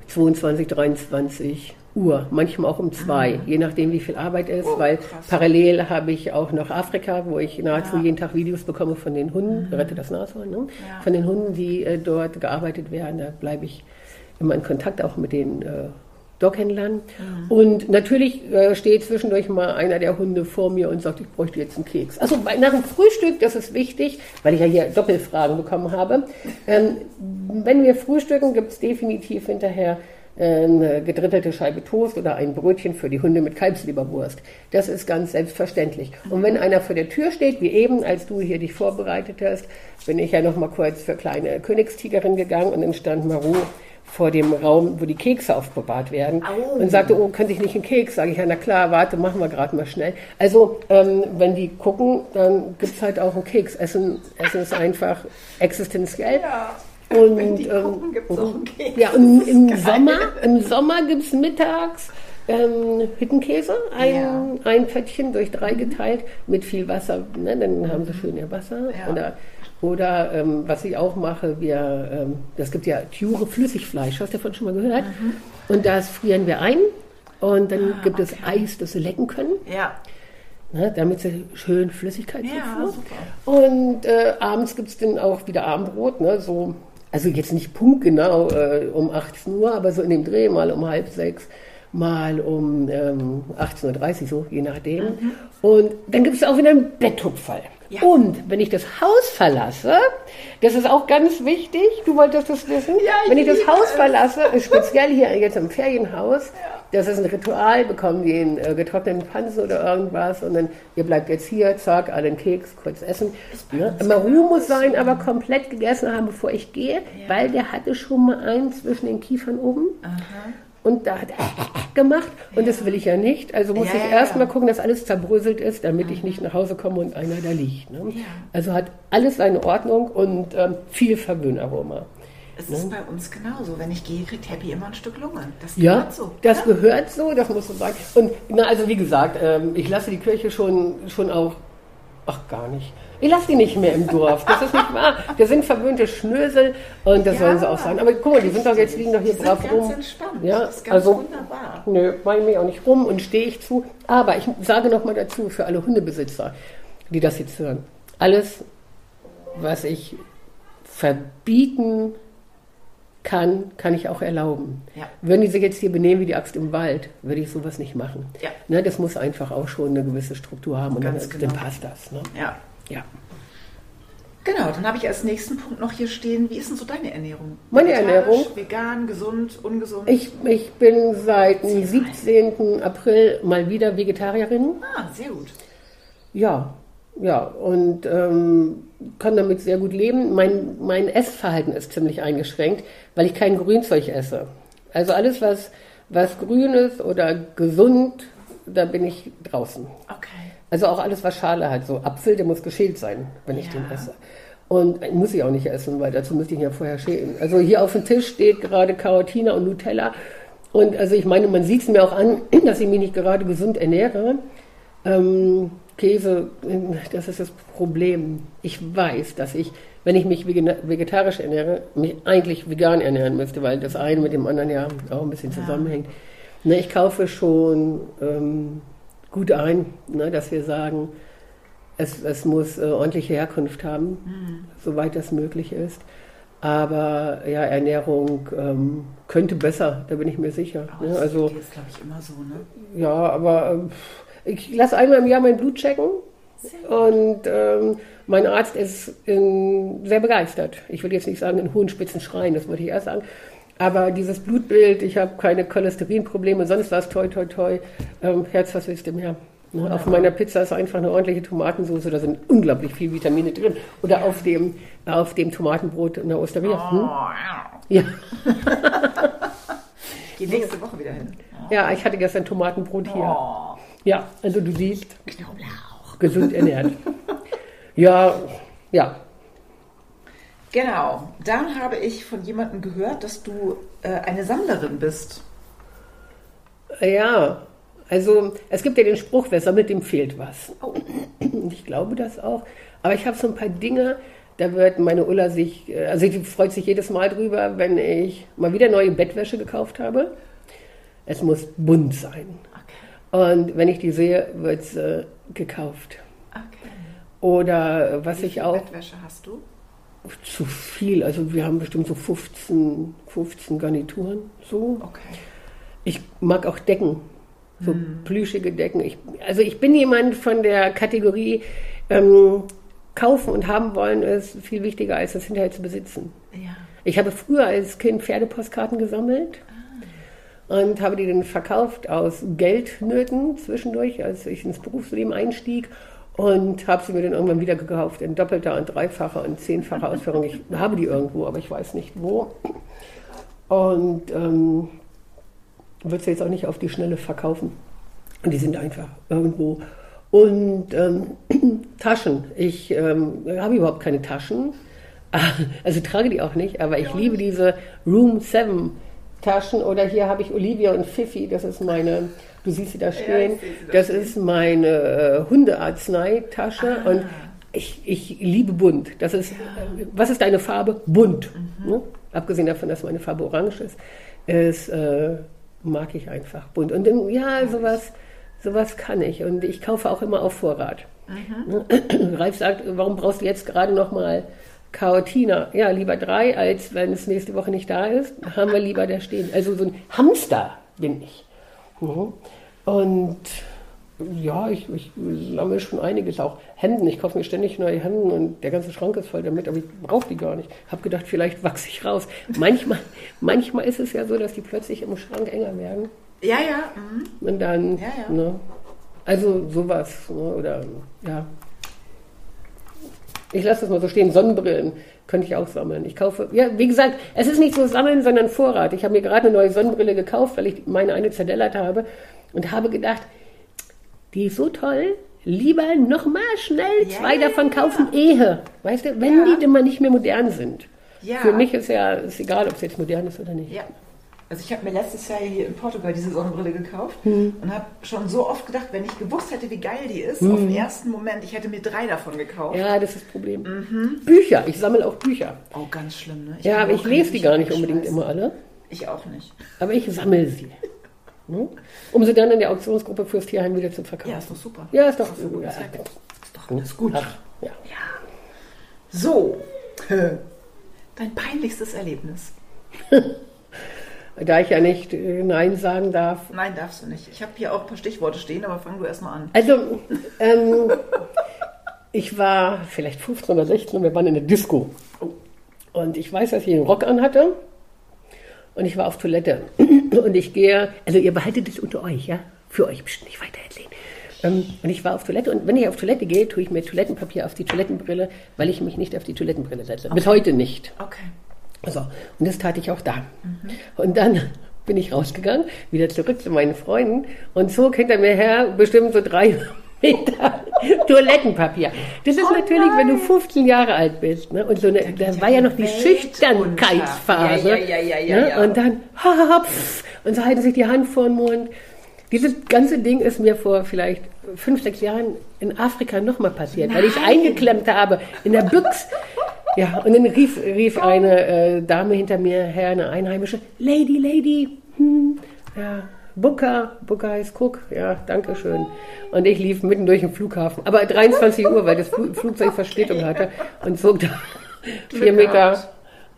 22, 23 Uhr, manchmal auch um zwei, mhm. je nachdem, wie viel Arbeit ist, oh, weil krass. parallel habe ich auch noch Afrika, wo ich nahezu ja. jeden Tag Videos bekomme von den Hunden, mhm. rette das Nashorn, ne? Ja. von den Hunden, die äh, dort gearbeitet werden. Da bleibe ich immer in Kontakt auch mit den äh, Dockhändlern. Mhm. Und natürlich äh, steht zwischendurch mal einer der Hunde vor mir und sagt, ich bräuchte jetzt einen Keks. Also bei, nach dem Frühstück, das ist wichtig, weil ich ja hier Doppelfragen bekommen habe. Ähm, wenn wir frühstücken, gibt es definitiv hinterher äh, eine gedrittelte Scheibe Toast oder ein Brötchen für die Hunde mit Kalbsleberwurst. Das ist ganz selbstverständlich. Und wenn einer vor der Tür steht, wie eben, als du hier dich vorbereitet hast, bin ich ja noch mal kurz für kleine Königstigerin gegangen und dann stand Maru vor dem Raum, wo die Kekse aufbewahrt werden oh. und sagte, oh, könnte ich nicht einen Keks? Sage ich, ja, na klar, warte, machen wir gerade mal schnell. Also, ähm, wenn die gucken, dann gibt es halt auch einen Keks. Essen, Essen ist einfach existenziell. Ja. Und, wenn die ähm, gucken, gibt es auch einen Keks. Ja, und im Sommer, im Sommer gibt es mittags ähm, Hüttenkäse, ein, ja. ein Pöttchen durch drei geteilt mit viel Wasser. Ne? Dann haben sie schön ihr Wasser. Ja. Oder oder ähm, was ich auch mache, wir, ähm, das gibt ja Tjure Flüssigfleisch, hast du davon schon mal gehört? Mhm. Und das frieren wir ein und dann ah, gibt okay. es Eis, das sie lecken können. Ja. Ne, damit sie schön Flüssigkeit ja, Und äh, abends gibt es dann auch wieder Abendbrot, ne, so, also jetzt nicht punktgenau äh, um 18 Uhr, aber so in dem Dreh, mal um halb sechs, mal um ähm, 18.30 Uhr, so je nachdem. Mhm. Und dann gibt es auch wieder einen Betttupferl. Ja. Und wenn ich das Haus verlasse, das ist auch ganz wichtig, du wolltest das wissen, ja, ich wenn ich das Haus verlasse, *laughs* speziell hier jetzt im Ferienhaus, das ist ein Ritual, bekommen die einen äh, getrockneten Pansen oder irgendwas und dann, ihr bleibt jetzt hier, zack, einen Keks, kurz essen. Ne? Immer Ruhe muss sein, aber komplett gegessen haben, bevor ich gehe, weil der hatte schon mal einen zwischen den Kiefern oben. Aha und da hat er gemacht und ja. das will ich ja nicht. Also muss ja, ich ja, erstmal gucken, dass alles zerbröselt ist, damit ich nicht nach Hause komme und einer da liegt. Ne? Also hat alles seine Ordnung und ähm, viel Verwöhnaroma. Es ne? ist bei uns genauso. Wenn ich gehe, kriegt Happy immer ein Stück Lunge. Das gehört ja, so. Das oder? gehört so, das muss man sagen. Und na, also wie gesagt, ähm, ich lasse die Kirche schon, schon auch, ach gar nicht. Ich lasse die nicht mehr im Dorf. Das ist nicht wahr. Wir sind verwöhnte Schnösel und das ja. sollen sie auch sein. Aber guck mal, die sind doch jetzt liegen doch hier die brav rum. Entspannt. Ja, das ist ganz also, wunderbar. Nö, mache ich mich auch nicht rum und stehe ich zu. Aber ich sage noch mal dazu für alle Hundebesitzer, die das jetzt hören: Alles, was ich verbieten kann, kann ich auch erlauben. Ja. Würden die sich jetzt hier benehmen wie die Axt im Wald, würde ich sowas nicht machen. Ja. Ne, das muss einfach auch schon eine gewisse Struktur haben und dann, genau. dann, passt das. Ne? Ja. Ja. Genau, dann habe ich als nächsten Punkt noch hier stehen, wie ist denn so deine Ernährung? Meine Ernährung? Vegan, gesund, ungesund? Ich, ich bin seit dem 17. April mal wieder Vegetarierin. Ah, sehr gut. Ja, ja, und ähm, kann damit sehr gut leben. Mein, mein Essverhalten ist ziemlich eingeschränkt, weil ich kein Grünzeug esse. Also alles, was, was grün ist oder gesund, da bin ich draußen. Okay. Also auch alles, was Schale hat. So Apfel, der muss geschält sein, wenn ich ja. den esse. Und muss ich auch nicht essen, weil dazu müsste ich ja vorher schälen. Also hier auf dem Tisch steht gerade Karotina und Nutella. Und also ich meine, man sieht es mir auch an, *clears throat* dass ich mich nicht gerade gesund ernähre. Ähm, Käse, das ist das Problem. Ich weiß, dass ich, wenn ich mich vegetarisch ernähre, mich eigentlich vegan ernähren müsste, weil das eine mit dem anderen ja auch ein bisschen zusammenhängt. Ne, ich kaufe schon ähm, gut ein, ne, dass wir sagen, es, es muss äh, ordentliche Herkunft haben, mhm. soweit das möglich ist. Aber ja, Ernährung ähm, könnte besser, da bin ich mir sicher. Oh, ne? Also, das ist, glaube ich, immer so, ne? Ja, aber äh, ich lasse einmal im Jahr mein Blut checken. Und ähm, mein Arzt ist in, sehr begeistert. Ich würde jetzt nicht sagen in hohen Spitzen schreien, das wollte ich erst sagen. Aber dieses Blutbild, ich habe keine Cholesterinprobleme, sonst war es toi, toi, toi. Ähm, Herz, was willst du mehr? Ne? Auf meiner Pizza ist einfach eine ordentliche Tomatensauce, da sind unglaublich viele Vitamine drin. Oder auf dem, auf dem Tomatenbrot in der Osteria. Hm? Oh, ja. *laughs* Geh nächste Woche wieder hin. Ja, ich hatte gestern Tomatenbrot hier. Oh. Ja, also du siehst. Knoblauch. Gesund ernährt. ja, ja. Genau. Dann habe ich von jemandem gehört, dass du äh, eine Sammlerin bist. Ja, also es gibt ja den Spruch, wer sammelt, dem fehlt was. Oh. Ich glaube das auch. Aber ich habe so ein paar Dinge, da wird meine Ulla sich, äh, also sie freut sich jedes Mal drüber, wenn ich mal wieder neue Bettwäsche gekauft habe. Es muss bunt sein. Okay. Und wenn ich die sehe, wird es äh, gekauft. Okay. Oder was Wie ich auch. Bettwäsche hast du? Zu viel. Also wir haben bestimmt so 15, 15 Garnituren. So. Okay. Ich mag auch Decken so hm. plüschige Decken. Ich, also ich bin jemand von der Kategorie ähm, kaufen und haben wollen ist viel wichtiger als das hinterher zu besitzen. Ja. Ich habe früher als Kind Pferdepostkarten gesammelt ah. und habe die dann verkauft aus Geldnöten zwischendurch, als ich ins Berufsleben einstieg und habe sie mir dann irgendwann wieder gekauft in doppelter und dreifacher und zehnfacher Ausführung. Ich habe die irgendwo, aber ich weiß nicht wo. Und ähm, wird sie jetzt auch nicht auf die Schnelle verkaufen. Und die sind einfach irgendwo. Und ähm, *clears throat* Taschen. Ich ähm, habe überhaupt keine Taschen. *laughs* Also trage die auch nicht, aber ich ja. liebe diese Room 7 Taschen. Oder hier habe ich Olivia und Fifi, das ist meine, du siehst sie da stehen, ja, sie das stehen. ist meine äh, Hundearzneitasche. Ah. Und ich, ich liebe bunt. Das ist, ja. äh, was ist deine Farbe? Bunt. Mhm. Ne? Abgesehen davon, dass meine Farbe orange ist, ist äh, mag ich einfach bunt. Und ja, sowas, sowas kann ich. Und ich kaufe auch immer auf Vorrat. Mhm. *clears throat* Ralf sagt, warum brauchst du jetzt gerade noch mal Kaotina? Ja, lieber drei, als wenn es nächste Woche nicht da ist, haben wir lieber da stehen. Also so ein Hamster bin ich. Mhm. Und ja, ich, ich sammle schon einiges, auch Hemden. Ich kaufe mir ständig neue Hemden und der ganze Schrank ist voll damit, aber ich brauche die gar nicht. Habe gedacht, vielleicht wachse ich raus. Manchmal, manchmal ist es ja so, dass die plötzlich im Schrank enger werden. Ja, ja. Mhm. Und dann, ja, ja. Ne, also sowas, ne, oder ja. Ich lasse das mal so stehen. Sonnenbrillen könnte ich auch sammeln. Ich kaufe, ja, wie gesagt, es ist nicht so sammeln, sondern Vorrat. Ich habe mir gerade eine neue Sonnenbrille gekauft, weil ich meine eine zerdellert habe und habe gedacht, die ist so toll, lieber nochmal schnell zwei davon kaufen. Ehe. Weißt du, wenn ja. die denn mal nicht mehr modern sind. Ja. Für mich ist ja ist egal, ob es jetzt modern ist oder nicht. Ja. Also ich habe mir letztes Jahr hier in Portugal diese Sonnenbrille gekauft hm. und habe schon so oft gedacht, wenn ich gewusst hätte, wie geil die ist, hm. auf den ersten Moment, ich hätte mir drei davon gekauft. Ja, das ist das Problem. Mhm. Bücher, ich sammle auch Bücher. Oh, ganz schlimm, ne? Ich ja, aber ich lese die gar nicht unbedingt immer alle. Ich auch nicht. Aber ich sammle sie. Ne? Um sie dann in der Auktionsgruppe fürs Tierheim wieder zu verkaufen. Ja, ist doch super. Ja, ist doch, ist ja, ist doch alles gut. Ach, ja. ja. So, *laughs* dein peinlichstes Erlebnis. *laughs* da ich ja nicht äh, Nein sagen darf. Nein, darfst du nicht. Ich habe hier auch ein paar Stichworte stehen, aber fang du erstmal an. Also, ähm, ich war vielleicht 15 oder 16 und wir waren in der Disco. Und ich weiß, dass ich einen Rock anhatte und ich war auf Toilette. *clears throat* Und ich gehe, also ihr behaltet es unter euch, ja? Für euch bestimmt nicht weiter erzählen. Ähm, und ich war auf Toilette und wenn ich auf Toilette gehe, tue ich mir Toilettenpapier auf die Toilettenbrille, weil ich mich nicht auf die Toilettenbrille setze. Okay. Bis heute nicht. Okay. So, und das tate ich auch da. Mhm. Und dann bin ich rausgegangen, wieder zurück zu meinen Freunden und zog hinter mir her bestimmt so drei Meter *laughs* Toilettenpapier. Das ist oh natürlich, nein. wenn du 15 Jahre alt bist. Ne? Und so eine, da war ja noch die Schüchternkeitsphase. Ja, ja, ja, ja, ne? Und dann, hopf, und so halten sich die Hand vor den Mund. Dieses ganze Ding ist mir vor vielleicht fünf, sechs Jahren in Afrika nochmal passiert, Nein. weil ich eingeklemmt habe in der Büchs. Ja, und dann rief, rief eine äh, Dame hinter mir her, eine Einheimische, Lady, Lady, hm, ja, Booker, Booker heißt Cook, ja, danke schön. Und ich lief mitten durch den Flughafen, aber 23 Uhr, weil das Flugzeug Verspätung hatte und zog da vier Meter,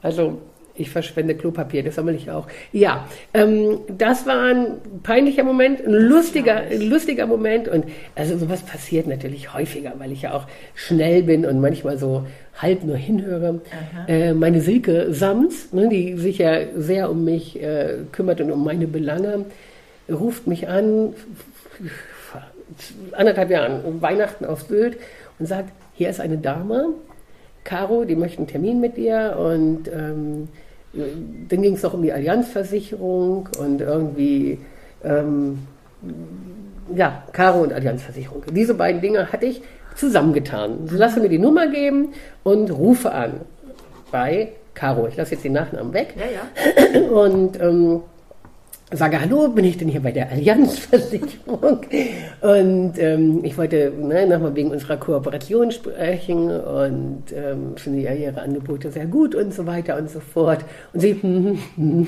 also ich verschwende Klopapier, das sammle ich auch. Ja, ähm, das war ein peinlicher Moment, ein lustiger, ein lustiger Moment. Und also sowas passiert natürlich häufiger, weil ich ja auch schnell bin und manchmal so halb nur hinhöre. Äh, meine Silke Sams, ne, die sich ja sehr um mich äh, kümmert und um meine Belange, ruft mich an, anderthalb Jahren, Weihnachten auf Sylt und sagt, hier ist eine Dame, Caro, die möchte einen Termin mit dir und ähm, dann ging es noch um die Allianzversicherung und irgendwie, ähm, ja, Caro und Allianzversicherung. Diese beiden Dinge hatte ich zusammengetan. Sie lasse mir die Nummer geben und rufe an bei Caro. Ich lasse jetzt den Nachnamen weg. Ja, ja. Und ähm, sage, hallo, bin ich denn hier bei der Allianzversicherung? *laughs* Und ähm, ich wollte ne, nochmal wegen unserer Kooperation sprechen und ähm, finde ja ihre Angebote sehr gut und so weiter und so fort. Und sie, hm, hm, hm.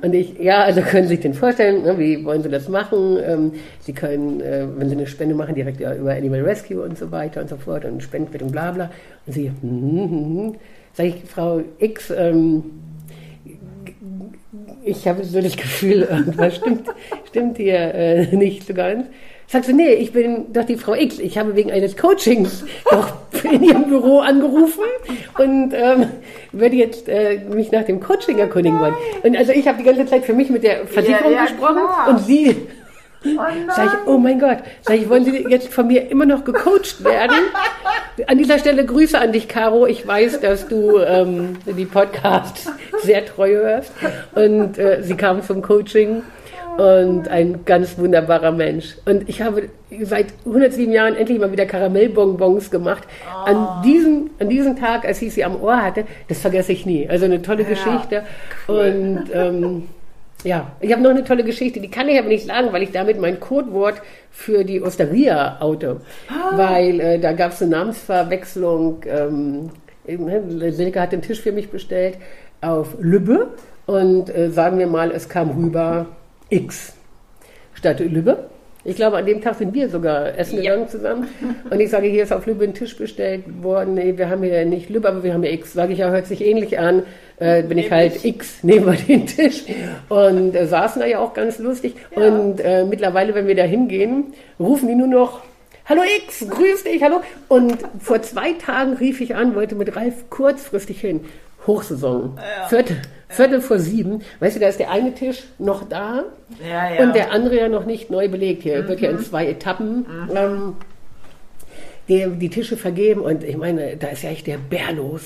und ich, ja, also können Sie sich den vorstellen, ne, wie wollen Sie das machen? Ähm, sie können, äh, wenn Sie eine Spende machen, direkt über Animal Rescue und so weiter und so fort und Spenden und bla bla. Und sie, *laughs* hm, hm, sage ich, Frau X, ähm, ich habe so das Gefühl, *laughs* irgendwas stimmt, stimmt hier äh, nicht so ganz. Sagst du, nee, ich bin doch die Frau X. Ich habe wegen eines Coachings doch in ihrem Büro angerufen und ähm, werde jetzt äh, mich nach dem Coaching erkundigen wollen. Und also ich habe die ganze Zeit für mich mit der Versicherung ja, ja, gesprochen klar. und sie Oh Sag ich, oh mein Gott, sag ich, wollen Sie jetzt von mir immer noch gecoacht werden? An dieser Stelle Grüße an dich, Caro. Ich weiß, dass du ähm, die Podcasts sehr treu hörst. Und äh, sie kam zum Coaching und ein ganz wunderbarer Mensch. Und ich habe seit 107 Jahren endlich mal wieder Karamellbonbons gemacht. An, diesem, an diesem Tag, als ich sie am Ohr hatte, das vergesse ich nie. Also eine tolle ja, Geschichte. Cool. Und ähm, ja, ich habe noch eine tolle Geschichte, die kann ich aber nicht sagen, weil ich damit mein Codewort für die Osteria oute. Ah. Weil äh, da gab es eine Namensverwechslung. Ähm, ne, Silke hat den Tisch für mich bestellt auf Lübbe und äh, sagen wir mal, es kam rüber X statt Lübbe. Ich glaube, an dem Tag sind wir sogar essen gegangen ja. zusammen. Und ich sage, hier ist auf Lübbe ein Tisch bestellt worden. Nee, wir haben hier nicht Lübbe, aber wir haben hier X. Sage ich, ja, hört sich ähnlich an. Äh, bin ich halt X neben *laughs* den Tisch. Und äh, saßen da ja auch ganz lustig. Ja. Und äh, mittlerweile, wenn wir da hingehen, rufen die nur noch, Hallo X, grüß dich, hallo. Und vor zwei Tagen rief ich an, wollte mit Ralf kurzfristig hin. Hochsaison. Ja. Viertel, Viertel vor sieben. Weißt du, da ist der eine Tisch noch da ja, ja. und der andere ja noch nicht neu belegt. Hier mhm. wird ja in zwei Etappen mhm. ähm, die, die, Tische vergeben und ich meine, da ist ja echt der Bär los.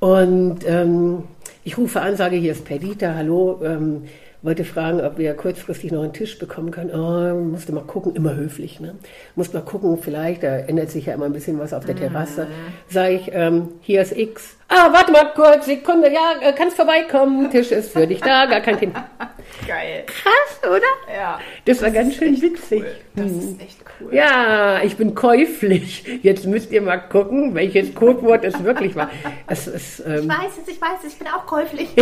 Und ähm, ich rufe an, sage, hier ist Perdita, hallo. Ähm, wollte fragen, ob wir kurzfristig noch einen Tisch bekommen können. Oh, musste mal gucken, immer höflich. Ne? Musste mal gucken, vielleicht, da ändert sich ja immer ein bisschen was auf der Terrasse. Mhm. Sage ich, ähm, hier ist X. Ah, warte mal kurz, Sekunde, ja, äh, kannst vorbeikommen. Tisch ist für dich da, gar kein Thema. *laughs* Geil. Krass, oder? Ja. Das, das war ganz schön witzig. Cool. Das hm. ist echt cool. Ja, ich bin käuflich. Jetzt müsst ihr mal gucken, welches Codewort es wirklich war. Es ist, ähm, ich weiß es, ich weiß es, ich bin auch käuflich. *laughs*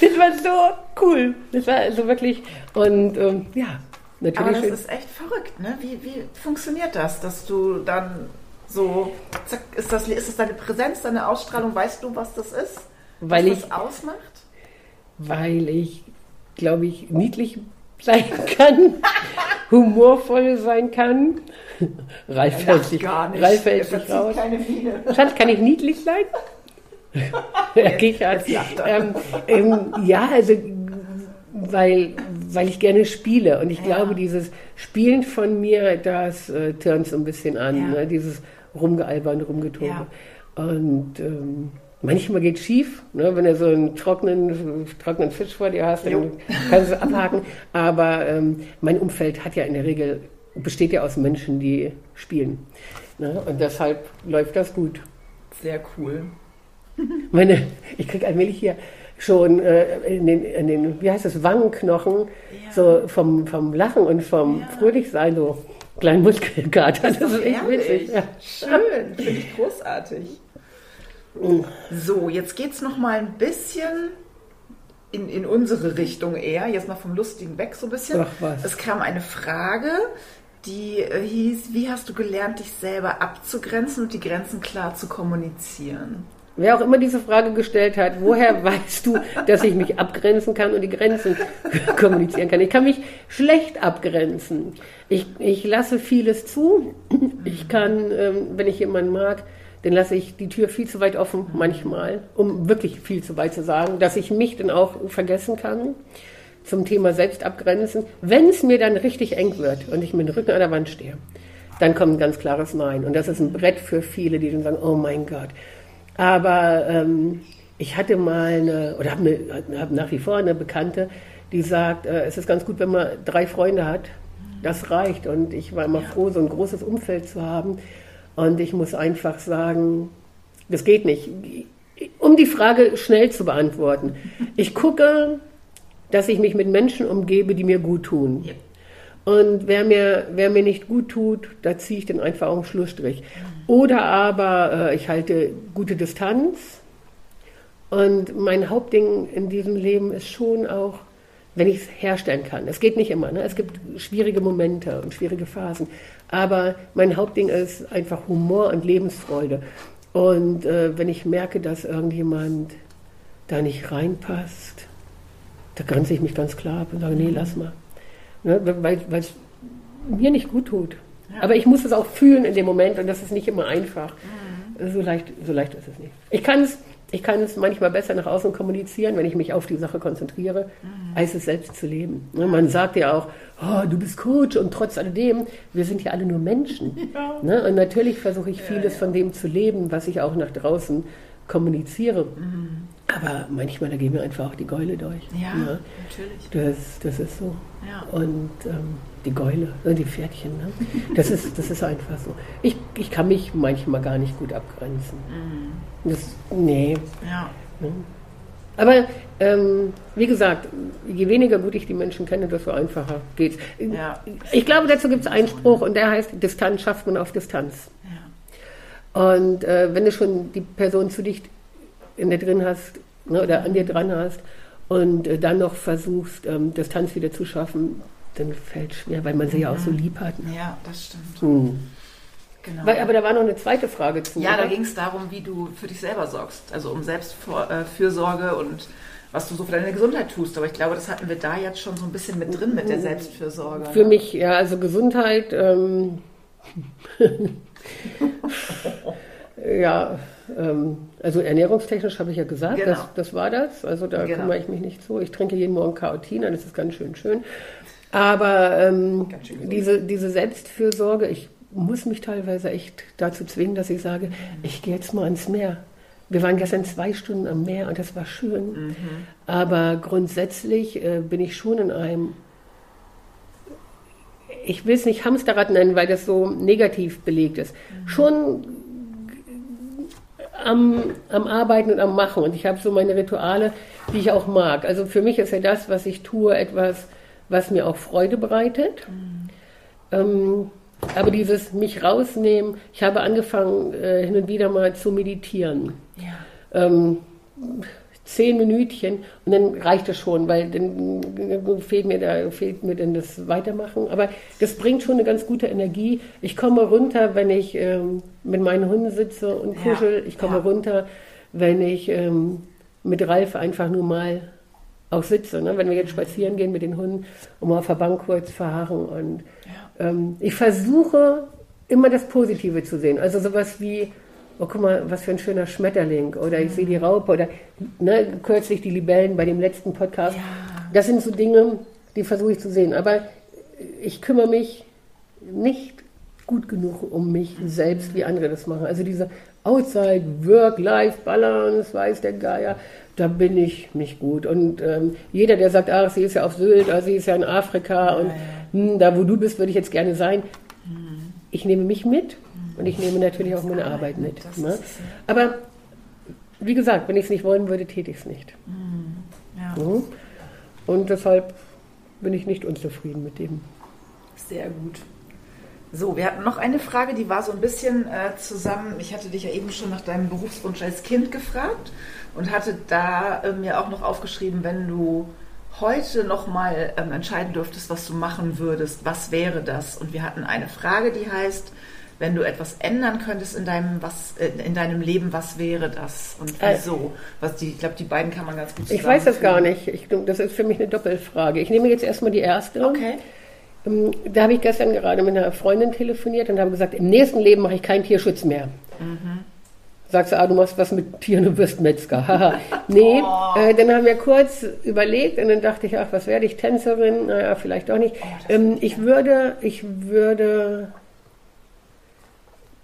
das war so cool. Das war also wirklich, und ähm, ja, natürlich. Aber das ist echt verrückt, ne? Wie, wie funktioniert das, dass du dann so, zack, ist das, ist das deine Präsenz, deine Ausstrahlung, weißt du, was das ist? Weil was ich, das ausmacht? Weil ich, glaube ich, niedlich sein kann, *laughs* humorvoll sein kann. Ralf hält sich, Ralf hält sich raus. Schatz, kann ich niedlich sein? *laughs* er kichert. Ähm, ähm, ja, also weil, weil ich gerne spiele und ich ja. glaube, dieses Spielen von mir, das äh, turnt so ein bisschen an, ja. ne? dieses Rumgealbern, Rumgetobe. Ja. Und ähm, manchmal geht es schief, ne? wenn du so einen trockenen, trockenen Fisch vor dir hast, dann jo. kannst du abhaken. Aber ähm, mein Umfeld hat ja in der Regel, besteht ja aus Menschen, die spielen. Ne? Und deshalb läuft das gut. Sehr cool. *laughs* Meine, ich kriege allmählich hier schon äh, in, den, in den, wie heißt das, Wangenknochen, ja. so vom, vom Lachen und vom ja. Fröhlichsein, so kleinen Muskelkater. Das, das ist echt witzig. Ja. Schön, finde ich großartig. So, jetzt geht es noch mal ein bisschen in, in unsere Richtung eher, jetzt mal vom Lustigen weg so ein bisschen. Ach, was. Es kam eine Frage, die äh, hieß, wie hast du gelernt, dich selber abzugrenzen und die Grenzen klar zu kommunizieren? Wer auch immer diese Frage gestellt hat, woher *laughs* weißt du, dass ich mich abgrenzen kann und die Grenzen *laughs* kommunizieren kann? Ich kann mich schlecht abgrenzen. Ich, ich lasse vieles zu. Ich kann, ähm, wenn ich jemanden mag, dann lasse ich die Tür viel zu weit offen manchmal, um wirklich viel zu weit zu sagen, dass ich mich dann auch vergessen kann zum Thema Selbstabgrenzen. Wenn es mir dann richtig eng wird und ich mit dem Rücken an der Wand stehe, dann kommt ein ganz klares Nein. Und das ist ein Brett für viele, die dann sagen, oh mein Gott. Aber ähm, ich hatte mal eine, oder habe hab nach wie vor eine Bekannte, die sagt, äh, es ist ganz gut, wenn man drei Freunde hat. Das reicht. Und ich war immer froh, so ein großes Umfeld zu haben. Und ich muss einfach sagen, das geht nicht. Um die Frage schnell zu beantworten. *laughs* Ich gucke, dass ich mich mit Menschen umgebe, die mir gut tun. Ja. Und wer mir, wer mir nicht gut tut, da ziehe ich dann einfach auch einen Schlussstrich. Oder aber äh, ich halte gute Distanz. Und mein Hauptding in diesem Leben ist schon auch, wenn ich es herstellen kann. Es geht nicht immer. Ne? Es gibt schwierige Momente und schwierige Phasen. Aber mein Hauptding ist einfach Humor und Lebensfreude. Und äh, wenn ich merke, dass irgendjemand da nicht reinpasst, da grenze ich mich ganz klar ab und sage, nee, lass mal. Ne? Weil es mir nicht gut tut. Ja. Aber ich muss es auch fühlen in dem Moment und das ist nicht immer einfach. Mhm. So, leicht, so leicht ist es nicht. Ich kann es ich kann es manchmal besser nach außen kommunizieren, wenn ich mich auf die Sache konzentriere, mhm. als es selbst zu leben. Ne, man sagt ja auch, oh, du bist Coach und trotz alledem, wir sind ja alle nur Menschen. *laughs* Ja. Ne, und natürlich versuche ich vieles ja, ja. von dem zu leben, was ich auch nach draußen kommuniziere. Mhm. Aber manchmal, da gehen mir einfach auch die Geule durch. Ja, ne? natürlich. Das, das ist so. Ja. Und ähm, die Geule, ne, die Pferdchen, ne? das, ist, das ist einfach so. Ich, ich kann mich manchmal gar nicht gut abgrenzen. Mhm. Das, nee. Ja. Ne? Aber ähm, wie gesagt, je weniger gut ich die Menschen kenne, desto einfacher geht's. Ja. Ich glaube, dazu gibt es einen Spruch und der heißt, Distanz schafft man auf Distanz. Ja. Und äh, wenn du schon die Person zu dicht in dir drin hast ne, oder an dir dran hast und äh, dann noch versuchst, ähm, Distanz wieder zu schaffen, dann fällt es schwer, weil man sie ja auch so mhm. lieb hat. Ne? Ja, das stimmt. Hm. Genau. Weil, aber da war noch eine zweite Frage zu. Ja, oder? da ging es darum, wie du für dich selber sorgst. Also um Selbstfürsorge äh, und was du so für deine Gesundheit tust. Aber ich glaube, das hatten wir da jetzt schon so ein bisschen mit drin mit der mhm. Selbstfürsorge. Für ne? mich, ja, also Gesundheit, ähm, *laughs* ja, ähm, also ernährungstechnisch habe ich ja gesagt, genau. das, das, war das. Also da genau. kümmere ich mich nicht so. Ich trinke jeden Morgen Carotin, das ist ganz schön schön. Aber ähm, diese, diese Selbstfürsorge, ich muss mich teilweise echt dazu zwingen, dass ich sage, mhm. ich gehe jetzt mal ans Meer. Wir waren gestern zwei Stunden am Meer und das war schön. Mhm. Aber grundsätzlich äh, bin ich schon in einem, ich will es nicht Hamsterrad nennen, weil das so negativ belegt ist, mhm. schon am, am Arbeiten und am Machen. Und ich habe so meine Rituale, die ich auch mag. Also für mich ist ja das, was ich tue, etwas, was mir auch Freude bereitet. Mhm. Ähm, aber dieses mich rausnehmen, ich habe angefangen, äh, hin und wieder mal zu meditieren. Ja. Ähm, zehn Minütchen und dann reicht es schon, weil dann fehlt mir, da, fehlt mir dann das Weitermachen. Aber das bringt schon eine ganz gute Energie. Ich komme runter, wenn ich ähm, mit meinen Hunden sitze und kuschel. Ja. Ich komme ja. runter, wenn ich ähm, mit Ralf einfach nur mal auch sitze. Ne? Wenn wir jetzt spazieren gehen mit den Hunden und mal auf der Bank kurz verharren. Und ja. ähm, ich versuche immer das Positive zu sehen. Also sowas wie oh guck mal, was für ein schöner Schmetterling oder ich sehe die Raupe oder ne, kürzlich die Libellen bei dem letzten Podcast. Ja. Das sind so Dinge, die versuche ich zu sehen. Aber ich kümmere mich nicht gut genug um mich selbst, wie andere das machen. Also diese Outside Work-Life-Balance, weiß der Geier, da bin ich nicht gut. Und ähm, jeder, der sagt, ach, sie ist ja auf Sylt, oder sie ist ja in Afrika und. Mh, da, wo du bist, würde ich jetzt gerne sein. Ich nehme mich mit und ich nehme natürlich auch meine Arbeit mit. Ne? Aber wie gesagt, wenn ich es nicht wollen würde, täte ich es nicht. Mhm. Ja. Mhm. Und deshalb bin ich nicht unzufrieden mit dem. Sehr gut. So, wir hatten noch eine Frage, die war so ein bisschen äh, zusammen. Ich hatte dich ja eben schon nach deinem Berufswunsch als Kind gefragt und hatte da äh, mir auch noch aufgeschrieben, wenn du heute noch mal ähm, entscheiden dürftest, was du machen würdest, was wäre das? Und wir hatten eine Frage, die heißt, wenn du etwas ändern könntest in deinem, was, äh, in deinem Leben, was wäre das und äh. wieso? Was die, ich glaube, die beiden kann man ganz gut Ich weiß das gar nicht. Ich, das ist für mich eine Doppelfrage. Ich nehme jetzt erstmal die erste. Okay. Ähm, da habe ich gestern gerade mit einer Freundin telefoniert und habe gesagt, im nächsten Leben mache ich keinen Tierschutz mehr. Mhm. Sagst du, ah, du machst was mit Tieren und wirst Metzger. *laughs* nee, oh. äh, dann haben wir kurz überlegt und dann dachte ich, ach, was werde ich, Tänzerin? Naja, vielleicht doch nicht. Oh, ähm, ich würde, ich würde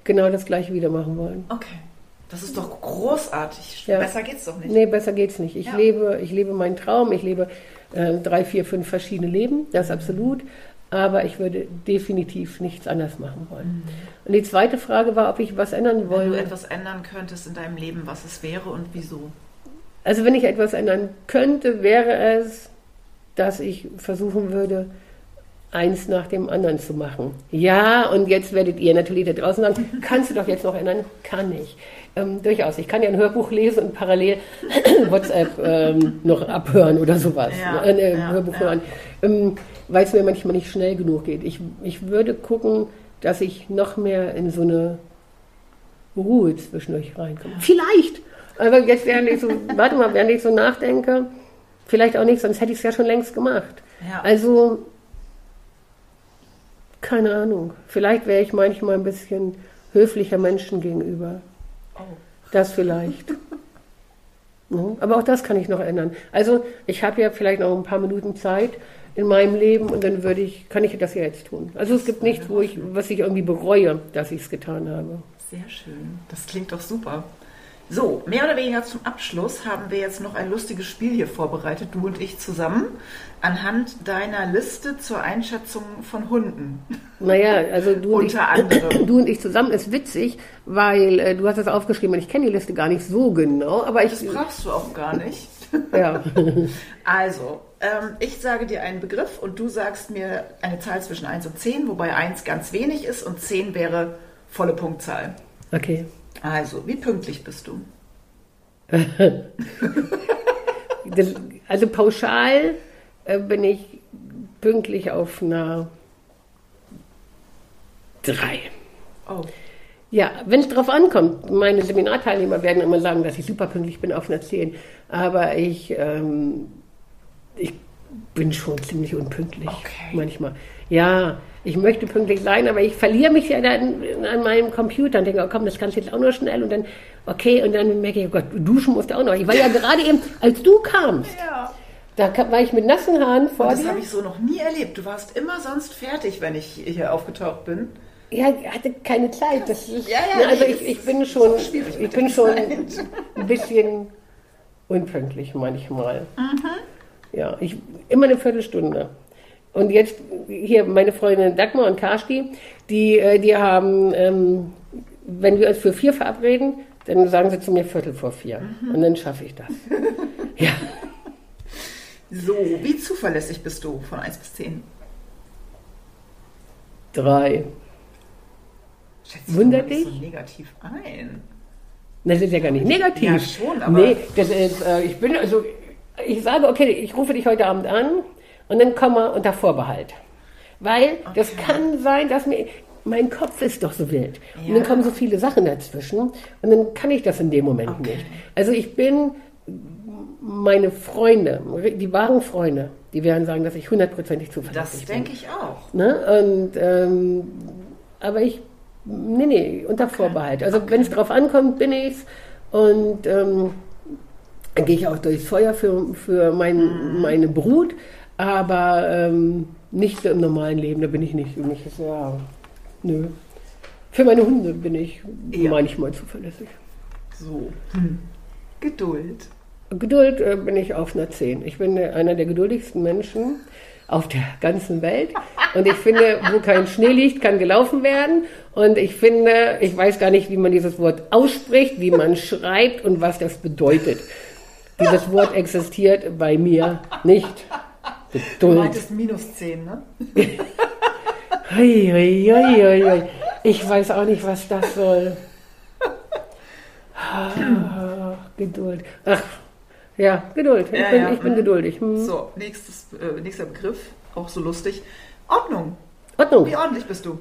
genau das gleiche wieder machen wollen. Okay. Das ist doch großartig. Ja. Besser geht's doch nicht. Nee, besser geht's nicht. Ich ja. lebe, ich lebe meinen Traum, ich lebe äh, drei, vier, fünf verschiedene Leben, das absolut. Aber ich würde definitiv nichts anders machen wollen. Mhm. Und die zweite Frage war, ob ich was ändern wollte. Wenn du etwas ändern könntest in deinem Leben, was es wäre und wieso? Also wenn ich etwas ändern könnte, wäre es, dass ich versuchen würde, eins nach dem anderen zu machen. Ja, und jetzt werdet ihr natürlich da draußen sagen, *laughs* kannst du doch jetzt noch ändern? Kann ich. Ähm, durchaus. Ich kann ja ein Hörbuch lesen und parallel *coughs* WhatsApp ähm, noch abhören oder sowas. Ja, äh, äh, ja, Hörbuch ja. hören. Ähm, Weil es mir manchmal nicht schnell genug geht. Ich, ich würde gucken, dass ich noch mehr in so eine Ruhe zwischendurch reinkomme. Vielleicht! Aber jetzt, während ich so, *laughs* warte mal, während ich so nachdenke, vielleicht auch nicht, sonst hätte ich es ja schon längst gemacht. Also keine Ahnung. Vielleicht wäre ich manchmal ein bisschen höflicher Menschen gegenüber. Oh. Das vielleicht. ja, *laughs* aber auch das kann ich noch ändern. Also ich habe ja vielleicht noch ein paar Minuten Zeit in meinem Leben und dann würde ich, kann ich das ja jetzt tun. Also es gibt nichts, wo ich, was ich irgendwie bereue, dass ich es getan habe. Sehr schön. Das klingt doch super. So, mehr oder weniger zum Abschluss haben wir jetzt noch ein lustiges Spiel hier vorbereitet, du und ich zusammen, anhand deiner Liste zur Einschätzung von Hunden. Naja, also du, und, ich, *clears throat* du und ich zusammen ist witzig, weil äh, du hast das aufgeschrieben und ich kenne die Liste gar nicht so genau. Aber ich, das brauchst du auch gar nicht. Ja. *laughs* Also, ähm, ich sage dir einen Begriff und du sagst mir eine Zahl zwischen 1 und 10, wobei 1 ganz wenig ist und 10 wäre volle Punktzahl. Okay. Also, wie pünktlich bist du? *laughs* also pauschal äh, bin ich pünktlich auf einer 3. Oh. Ja, wenn es drauf ankommt, meine Seminarteilnehmer werden immer sagen, dass ich super pünktlich bin auf einer 10. Aber ich, ähm, ich bin schon ziemlich unpünktlich okay. manchmal. Ja, ich möchte pünktlich sein, aber ich verliere mich ja dann an meinem Computer und denke, oh komm, das kannst du jetzt auch noch schnell und dann, okay, und dann merke ich, oh Gott, duschen musst du auch noch. Ich war ja gerade eben, als du kamst, ja. da war ich mit nassen Haaren vor und das habe ich so noch nie erlebt. Du warst immer sonst fertig, wenn ich hier aufgetaucht bin. Ja, ich hatte keine Zeit. Das ist, ja, ja, also ich, ich bin schon, ich bin schon ein bisschen unpünktlich manchmal. Mhm. Ja, ich, immer eine Viertelstunde. Und jetzt hier meine Freundin Dagmar und Karski, die, äh, die haben, ähm, wenn wir uns für vier verabreden, dann sagen sie zu mir Viertel vor vier. Mhm. Und dann schaffe ich das. *laughs* ja. So, wie zuverlässig bist du von 1 bis 10? Drei. Schätze Wundert dich? so negativ ein. Das ist ja gar nicht negativ. Ja, schon, aber. Nee, das ist, äh, ich bin, also, ich sage, okay, ich rufe dich heute Abend an und dann kommen wir unter Vorbehalt. Weil okay. das kann sein, dass mir, mein Kopf ist doch so wild. Ja. Und dann kommen so viele Sachen dazwischen und dann kann ich das in dem Moment okay. nicht. Also ich bin meine Freunde, die wahren Freunde, die werden sagen, dass ich hundertprozentig zuverlässig bin. Das denke ich auch. Ne? Und, ähm, aber ich, nee, nee, unter okay. Vorbehalt. Also wenn es drauf ankommt, bin ich's. Und ähm, dann gehe ich auch durchs Feuer für, für mein, mhm. meine Brut. Aber ähm, nicht so im normalen Leben, da bin ich nicht. Mich ist, ja, nö. Für meine Hunde bin ich ja. manchmal zuverlässig. So. Hm. Geduld. Geduld äh, bin ich auf einer 10. Ich bin einer der geduldigsten Menschen auf der ganzen Welt. Und ich finde, wo kein Schnee liegt, kann gelaufen werden. Und ich finde, ich weiß gar nicht, wie man dieses Wort ausspricht, wie man schreibt und was das bedeutet. Dieses Wort existiert bei mir nicht. Geduld. Du meintest minus 10, ne? Hui, hui, hui, hui. Ich weiß auch nicht, was das soll. Ah, Geduld. Ach, ja, Geduld. Ich, Ja, bin, ja. ich bin geduldig. Hm. So, nächstes, äh, nächster Begriff, auch so lustig. Ordnung. Ordnung. Wie ordentlich bist du?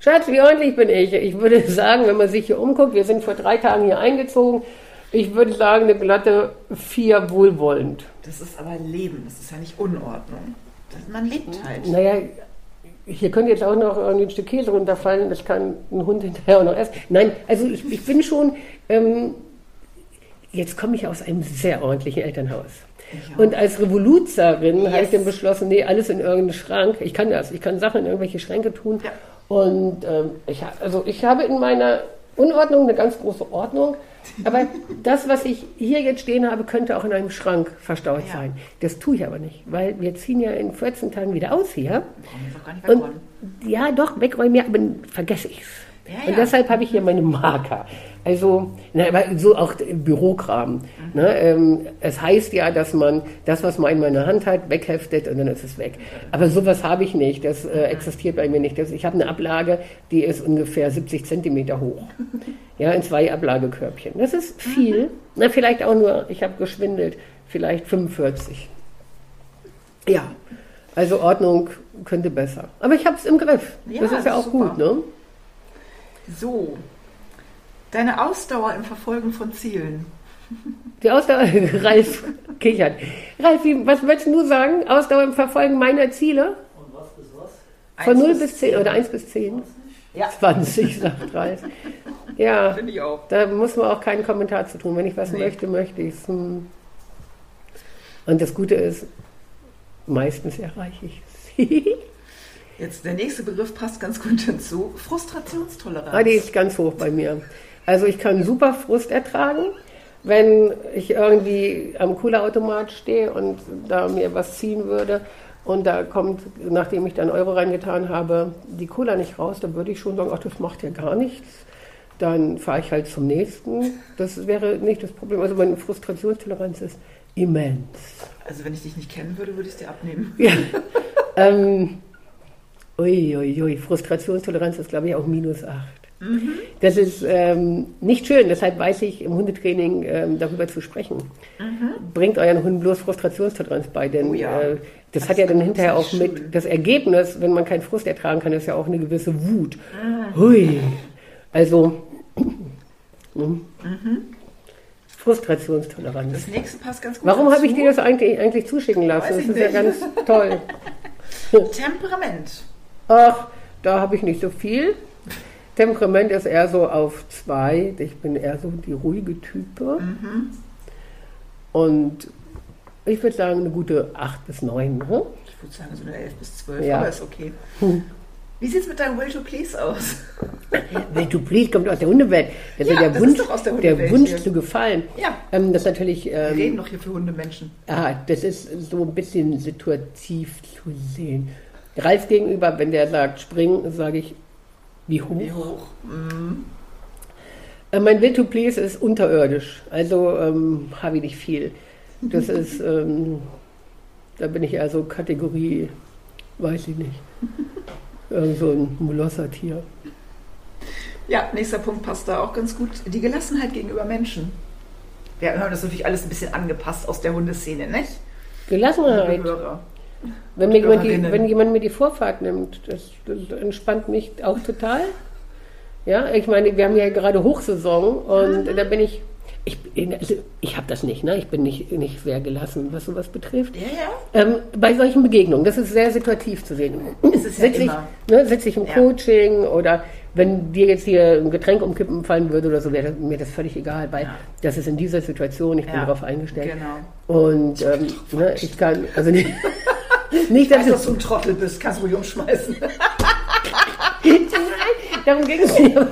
Schatz, wie ordentlich bin ich? Ich würde *laughs* sagen, wenn man sich hier umguckt, wir sind vor drei Tagen hier eingezogen. Ich würde sagen, eine glatte vier wohlwollend. Das ist aber Leben, das ist ja nicht Unordnung. Das, man lebt halt. Naja, hier könnte jetzt auch noch ein Stück Käse runterfallen, das kann ein Hund hinterher auch noch essen. Nein, also ich, ich bin schon, ähm, jetzt komme ich aus einem sehr ordentlichen Elternhaus. Ich. Und als Revoluzerin habe ich Yes. dann beschlossen, nee, alles in irgendeinen Schrank. Ich kann das, ich kann Sachen in irgendwelche Schränke tun. Ja. Und ähm, ich, also ich habe in meiner Unordnung eine ganz große Ordnung. Aber *laughs* das, was ich hier jetzt stehen habe, könnte auch in einem Schrank verstaut Ja. sein. Das tue ich aber nicht, weil wir ziehen ja in 14 Tagen wieder aus hier. Und ja, doch, wegräumen, ja, aber dann vergesse ich's. Ja, Und deshalb habe ich hier meine Marker. Also, na, aber so auch Bürokram. Mhm. Ne? Ähm, es heißt ja, dass man das, was man in meiner Hand hat, wegheftet und dann ist es weg. Aber sowas habe ich nicht. Das äh, existiert bei mir nicht. Das, ich habe eine Ablage, die ist ungefähr 70 Zentimeter hoch. *laughs* Ja, in zwei Ablagekörbchen. Das ist viel. Mhm. Na, vielleicht auch nur, ich habe geschwindelt, vielleicht 45. Ja, also Ordnung könnte besser. Aber ich habe es im Griff. Ja, das ist ja auch super. gut, ne? So. Deine Ausdauer im Verfolgen von Zielen. Die Ausdauer, *laughs* Ralf kichert. Ralf, was würdest du sagen? Ausdauer im Verfolgen meiner Ziele? Und was bis was? Von Eins 0 bis 10 oder 1 bis 10? Ja. 20, sagt Ralf. Ja, Finde ich auch. da muss man auch keinen Kommentar zu tun. Wenn ich was Nee. möchte, möchte ich es. Hm. Und das Gute ist, meistens erreiche ich es. *laughs* Jetzt der nächste Begriff passt ganz gut dazu. Frustrationstoleranz. Ah, die ist ganz hoch bei mir. Also ich kann super Frust ertragen, wenn ich irgendwie am Cola-Automat stehe und da mir was ziehen würde und da kommt, nachdem ich dann Euro reingetan habe, die Cola nicht raus, dann würde ich schon sagen, ach, das macht ja gar nichts. Dann fahre ich halt zum nächsten. Das wäre nicht das Problem. Also meine Frustrationstoleranz ist immens. Also wenn ich dich nicht kennen würde, würde ich es dir abnehmen. Ja. *laughs* ähm, ui, ui. Frustrationstoleranz ist, glaube ich, auch minus 8. Das ist ähm, nicht schön, deshalb weiß ich im Hundetraining ähm, darüber zu sprechen. Bringt euren Hund bloß Frustrationstoleranz bei, denn Oh ja. äh, das, Das hat ja dann hinterher auch schön. mit das Ergebnis, wenn man keinen Frust ertragen kann, ist ja auch eine gewisse Wut. Ah. Hui. Also *clears throat* hm. Frustrationstoleranz. Das nächste passt ganz gut Warum habe ich dir das eigentlich, eigentlich zuschicken lassen? Das ist ja nicht. ganz toll. *laughs* *laughs* Temperament. Ach, da habe ich nicht so viel. Temperament ist eher so auf zwei. Ich bin eher so die ruhige Type. Und ich würde sagen, eine gute 8 bis 9. Ne? Ich würde sagen so eine 11 bis 12, Ja. aber ist okay. Wie sieht es mit deinem Will to Please aus? *laughs* Will to please kommt aus der Hundewelt. Also Ja, der das Wunsch, ist doch aus der der Hundewelt Wunsch hier. zu gefallen. Ja. Ähm, das ist natürlich. Wir Ähm, reden doch hier für Hundemenschen. Ah, das ist so ein bisschen situativ zu sehen. Ralf gegenüber, wenn der sagt springen, sage ich, wie hoch? Wie hoch? Mhm. Äh, Mein Will to Please ist unterirdisch, also ähm, habe ich nicht viel. Das *laughs* ist, ähm, da bin ich eher so Kategorie, weiß ich nicht, Irgend so ein Molossertier. Ja, nächster Punkt passt da auch ganz gut. Die Gelassenheit gegenüber Menschen. Wir haben das natürlich alles ein bisschen angepasst aus der Hundeszene, nicht? Gelassenheit. Wenn, mir jemand die, wenn jemand mir die Vorfahrt nimmt, das, das entspannt mich auch total. Ja, ich meine, wir haben ja gerade Hochsaison und da bin ich, ich, also ich habe das nicht, ne? ich bin nicht, nicht sehr gelassen, was sowas betrifft. Ja, ja. Ähm, bei solchen Begegnungen, das ist sehr situativ zu sehen. Ist ja Sitze ich, ne, sitze ich im Ja. Coaching oder wenn dir jetzt hier ein Getränk umkippen fallen würde oder so, wäre das- mir das völlig egal, weil Ja. das ist in dieser Situation, ich bin Ja, darauf eingestellt. genau. Und ähm, ne, ich kann, also *laughs* nicht, *laughs* nicht dass Weißt du, ein Trottel bist, kannst du ruhig umschmeißen. darum ging es mir.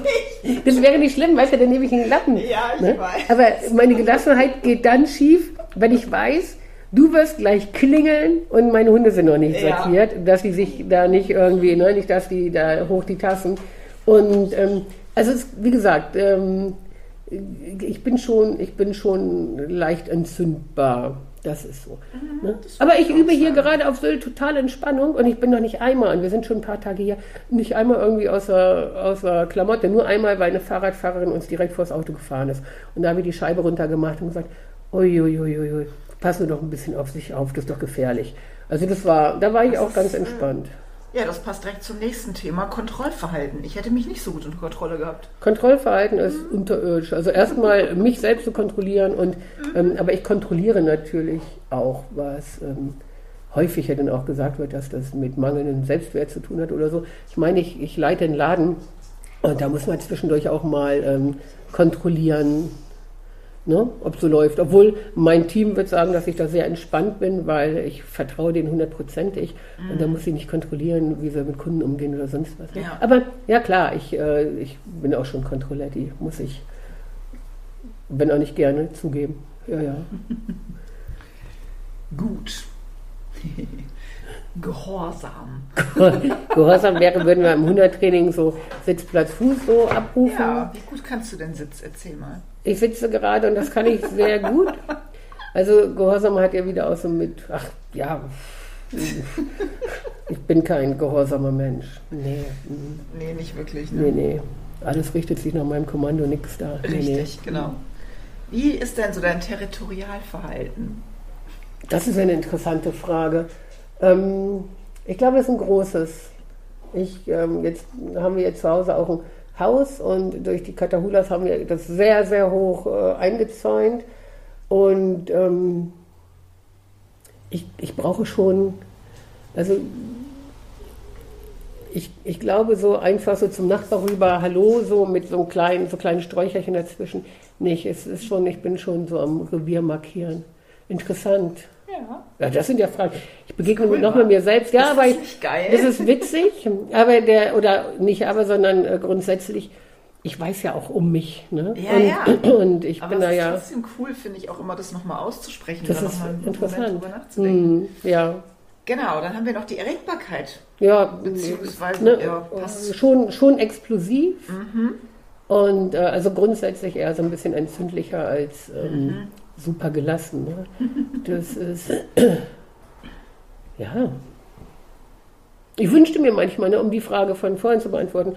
Das wäre nicht schlimm, weißt du, dann nehme ich einen Lappen. Ja, ich ne? weiß. Aber meine Gelassenheit geht dann schief, wenn ich weiß, du wirst gleich klingeln und meine Hunde sind noch nicht Ja. sortiert, dass die sich da nicht irgendwie, ne, nicht, dass die da hoch die Tassen. Und ähm, also es, wie gesagt, ähm, ich bin schon, ich bin schon leicht entzündbar. Das ist so. Mhm, ne? das Aber ich übe hier gerade auf Sylt total Entspannung und ich bin noch nicht einmal, und wir sind schon ein paar Tage hier, nicht einmal irgendwie außer, außer Klamotte, nur einmal, weil eine Fahrradfahrerin uns direkt vors Auto gefahren ist. Und da haben wir die Scheibe runtergemacht und gesagt, uiuiuiui, pass nur doch ein bisschen auf sich auf, das ist doch gefährlich. Also das war, da war ich das auch ganz äh, entspannt. Ja, das passt direkt zum nächsten Thema, Kontrollverhalten. Ich hätte mich nicht so gut unter Kontrolle gehabt. Kontrollverhalten ist mhm. unterirdisch. Also erstmal *laughs* mich selbst zu kontrollieren und mhm. ähm, aber ich kontrolliere natürlich auch, was ähm, häufig ja dann auch gesagt wird, dass das mit mangelndem Selbstwert zu tun hat oder so. Ich meine, ich, ich leite einen Laden und da muss man zwischendurch auch mal ähm, kontrollieren, ne, ob so läuft. Obwohl mein Team wird sagen, dass ich da sehr entspannt bin, weil ich vertraue denen hundertprozentig mhm. und da muss ich nicht kontrollieren, wie sie mit Kunden umgehen oder sonst was. Ne? Ja. Aber ja klar, ich, äh, ich bin auch schon Kontrolleur, die muss ich, wenn auch nicht gerne, zugeben. Ja, ja. *laughs* Gut. *laughs* Gehorsam. *laughs* Gehorsam wäre, würden wir im 100-Training so Sitzplatz, Fuß so abrufen. Ja, wie gut kannst du denn Sitz? Erzähl mal. Ich sitze gerade und das kann ich sehr gut. Also Gehorsam hat ja wieder auch so mit, ach ja, ich bin kein gehorsamer Mensch. Nee. Nee, nicht wirklich. Ne? Nee, nee. Alles richtet sich nach meinem Kommando, nichts da. Richtig, nee, nee. genau. Wie ist denn so dein Territorialverhalten? Das ist eine interessante Frage. Ähm, ich glaube, es ist ein großes. Ich, ähm, jetzt haben wir jetzt zu Hause auch ein Haus und durch die Katahulas haben wir das sehr, sehr hoch äh, eingezäunt. Und ähm, ich, ich brauche schon, also ich, ich glaube, so einfach so zum Nachbar rüber, hallo, so mit so einem kleinen, so kleinen Sträucherchen dazwischen, nicht. Es ist schon, ich bin schon so am Revier markieren. Interessant. Ja. ja. das sind ja Fragen. Ich begegne cool, noch mit mir selbst. Ja, das aber ist ich, geil. das ist witzig. Aber der, oder nicht aber, sondern äh, grundsätzlich, ich weiß ja auch um mich. Ne? Ja, und, ja. *clears throat* Und ich aber bin da ja. Das ist trotzdem cool, finde ich auch immer, das nochmal auszusprechen. Das ist interessant. Mm, ja. Genau, dann haben wir noch die Erregbarkeit. Ja, beziehungsweise ne, ja, schon, schon explosiv. Mhm. Und äh, also grundsätzlich eher so ein bisschen entzündlicher als ähm, mhm super gelassen. Ne? *laughs* Das ist, ja. Ich wünschte mir manchmal, ne, um die Frage von vorhin zu beantworten,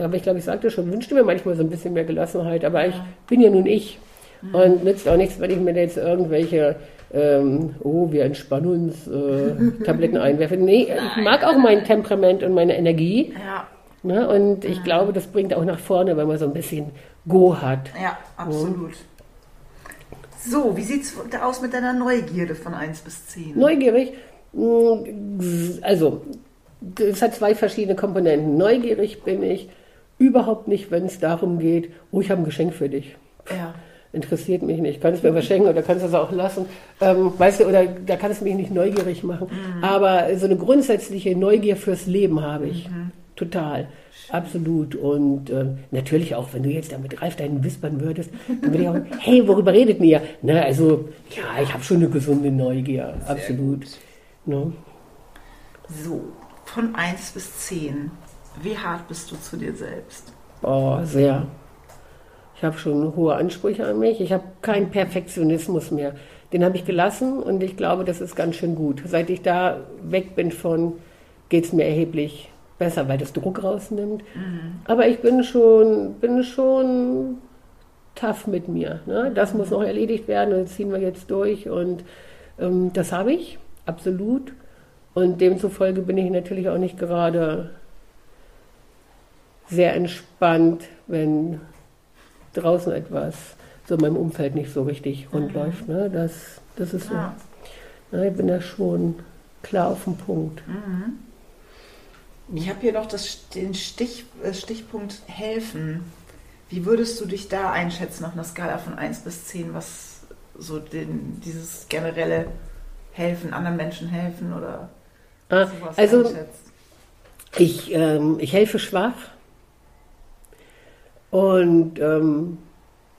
aber ich glaube, ich sagte schon, wünschte mir manchmal so ein bisschen mehr Gelassenheit, aber ich bin ja nun ich. Mhm. Und nützt auch nichts, wenn ich mir jetzt irgendwelche, ähm, oh, wir entspannen uns, äh, Tabletten *laughs* einwerfe. Nee, ich mag auch mein Temperament und meine Energie. Ja. Ne? Und ich glaube, das bringt auch nach vorne, wenn man so ein bisschen Go hat. Ja, absolut. So, wie sieht es aus mit deiner Neugierde von 1 bis 10? Neugierig? Mm, also, es hat zwei verschiedene Komponenten. Neugierig bin ich überhaupt nicht, wenn es darum geht, oh, ich habe ein Geschenk für dich. Ja. Interessiert mich nicht. Kannst mir was schenken oder kannst es auch lassen. Ähm, weißt du, oder da kann es mich nicht neugierig machen. Mhm. Aber so eine grundsätzliche Neugier fürs Leben habe ich. Mhm. Total. Absolut. Und äh, natürlich auch, wenn du jetzt damit Ralf deinen wispern würdest, dann würde ich auch, hey, worüber redet ihr? Na, also, ja, ich habe schon eine gesunde Neugier. Sehr Absolut. No? So, von 1 bis 10, wie hart bist du zu dir selbst? Oh, sehr. Ich habe schon hohe Ansprüche an mich. Ich habe keinen Perfektionismus mehr. Den habe ich gelassen und ich glaube, das ist ganz schön gut. Seit ich da weg bin von, geht es mir erheblich besser, weil das Druck rausnimmt. Mhm. Aber ich bin schon, bin schon tough mit mir. Ne? Das muss noch erledigt werden und das ziehen wir jetzt durch. Und ähm, das habe ich, absolut. Und demzufolge bin ich natürlich auch nicht gerade sehr entspannt, wenn draußen etwas so in meinem Umfeld nicht so richtig rund mhm. läuft. Ne? Das, das ist ja. so. Ne? Ich bin da schon klar auf dem Punkt. Mhm. Ich habe hier noch das, den Stich, äh, Stichpunkt helfen. Wie würdest du dich da einschätzen auf einer Skala von 1 bis 10, was so den, dieses generelle Helfen, anderen Menschen helfen oder ah, sowas Also einschätzt? ich, ähm, ich helfe schwach und ähm,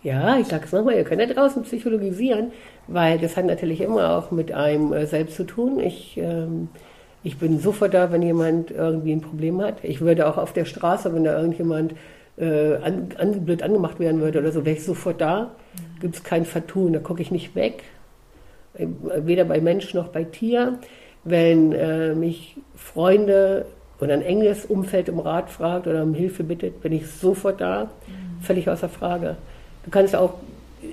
ja, ich sage es nochmal, ihr könnt ja draußen psychologisieren, weil das hat natürlich immer auch mit einem äh, selbst zu tun. Ich ähm, ich bin sofort da, wenn jemand irgendwie ein Problem hat. Ich würde auch auf der Straße, wenn da irgendjemand äh, an, an, blöd angemacht werden würde oder so, wäre ich sofort da. Mhm. Gibt es kein Vertun, da gucke ich nicht weg. weder bei Mensch noch bei Tier. Wenn äh, mich Freunde oder ein enges Umfeld um Rat fragt oder um Hilfe bittet, bin ich sofort da, mhm. völlig außer Frage. Du kannst auch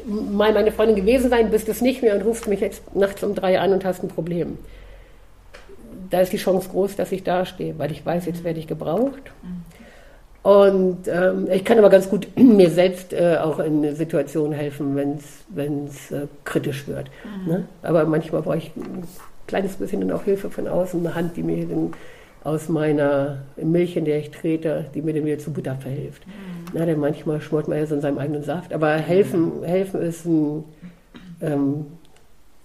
mal meine Freundin gewesen sein, bist es nicht mehr und rufst mich jetzt nachts um drei an und hast ein Problem. Da ist die Chance groß, dass ich dastehe, weil ich weiß, jetzt werde ich gebraucht. Und ähm, ich kann aber ganz gut *clears throat* mir selbst äh, auch in Situationen helfen, wenn es äh, kritisch wird. Mhm. Ne? Aber manchmal brauche ich ein kleines bisschen dann auch Hilfe von außen, eine Hand, die mir dann aus meiner Milch, in der ich trete, die mir dann wieder zu Butter verhilft. Mhm. Na, denn manchmal schmort man ja so in seinem eigenen Saft. Aber helfen, helfen ist ein ähm,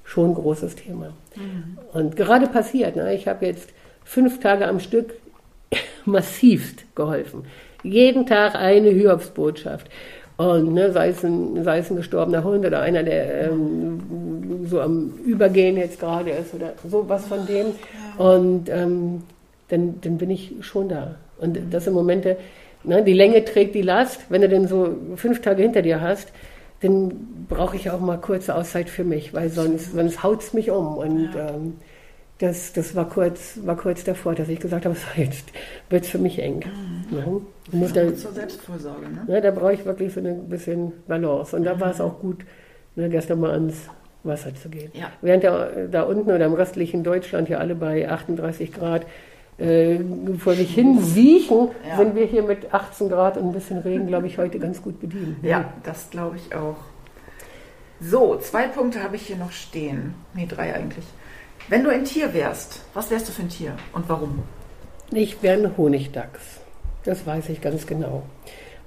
schon ein großes Thema. Mhm. Und gerade passiert, ne, ich habe jetzt fünf Tage am Stück *laughs* massivst geholfen. Jeden Tag eine Hiobsbotschaft. Und ne, sei, es ein, sei es ein gestorbener Hund oder einer, der ähm, so am Übergehen jetzt gerade ist oder sowas von dem. Und ähm, dann, dann bin ich schon da. Und das sind Momente, ne, die Länge trägt die Last. Wenn du denn so fünf Tage hinter dir hast, dann brauche ich auch mal kurze Auszeit für mich, weil sonst, sonst haut es mich um. Und ja. ähm, das, das war, kurz, war kurz davor, dass ich gesagt habe, *laughs* so jetzt wird es für mich eng. Mhm. Ja, muss da, zur Selbstvorsorge, ne? Ja, da brauche ich wirklich so ein bisschen Balance. Und da mhm. war es auch gut, ne, gestern mal ans Wasser zu gehen. Ja. Während der, da unten oder im restlichen Deutschland ja alle bei 38 Grad äh, vor sich hin siechen, ja. sind wir hier mit 18 Grad und ein bisschen Regen, glaube ich, heute ganz gut bedient. Ja, das glaube ich auch. So, zwei Punkte habe ich hier noch stehen. Nee, drei eigentlich. Wenn du ein Tier wärst, was wärst du für ein Tier und warum? Ich wäre ein Honigdachs. Das weiß ich ganz genau.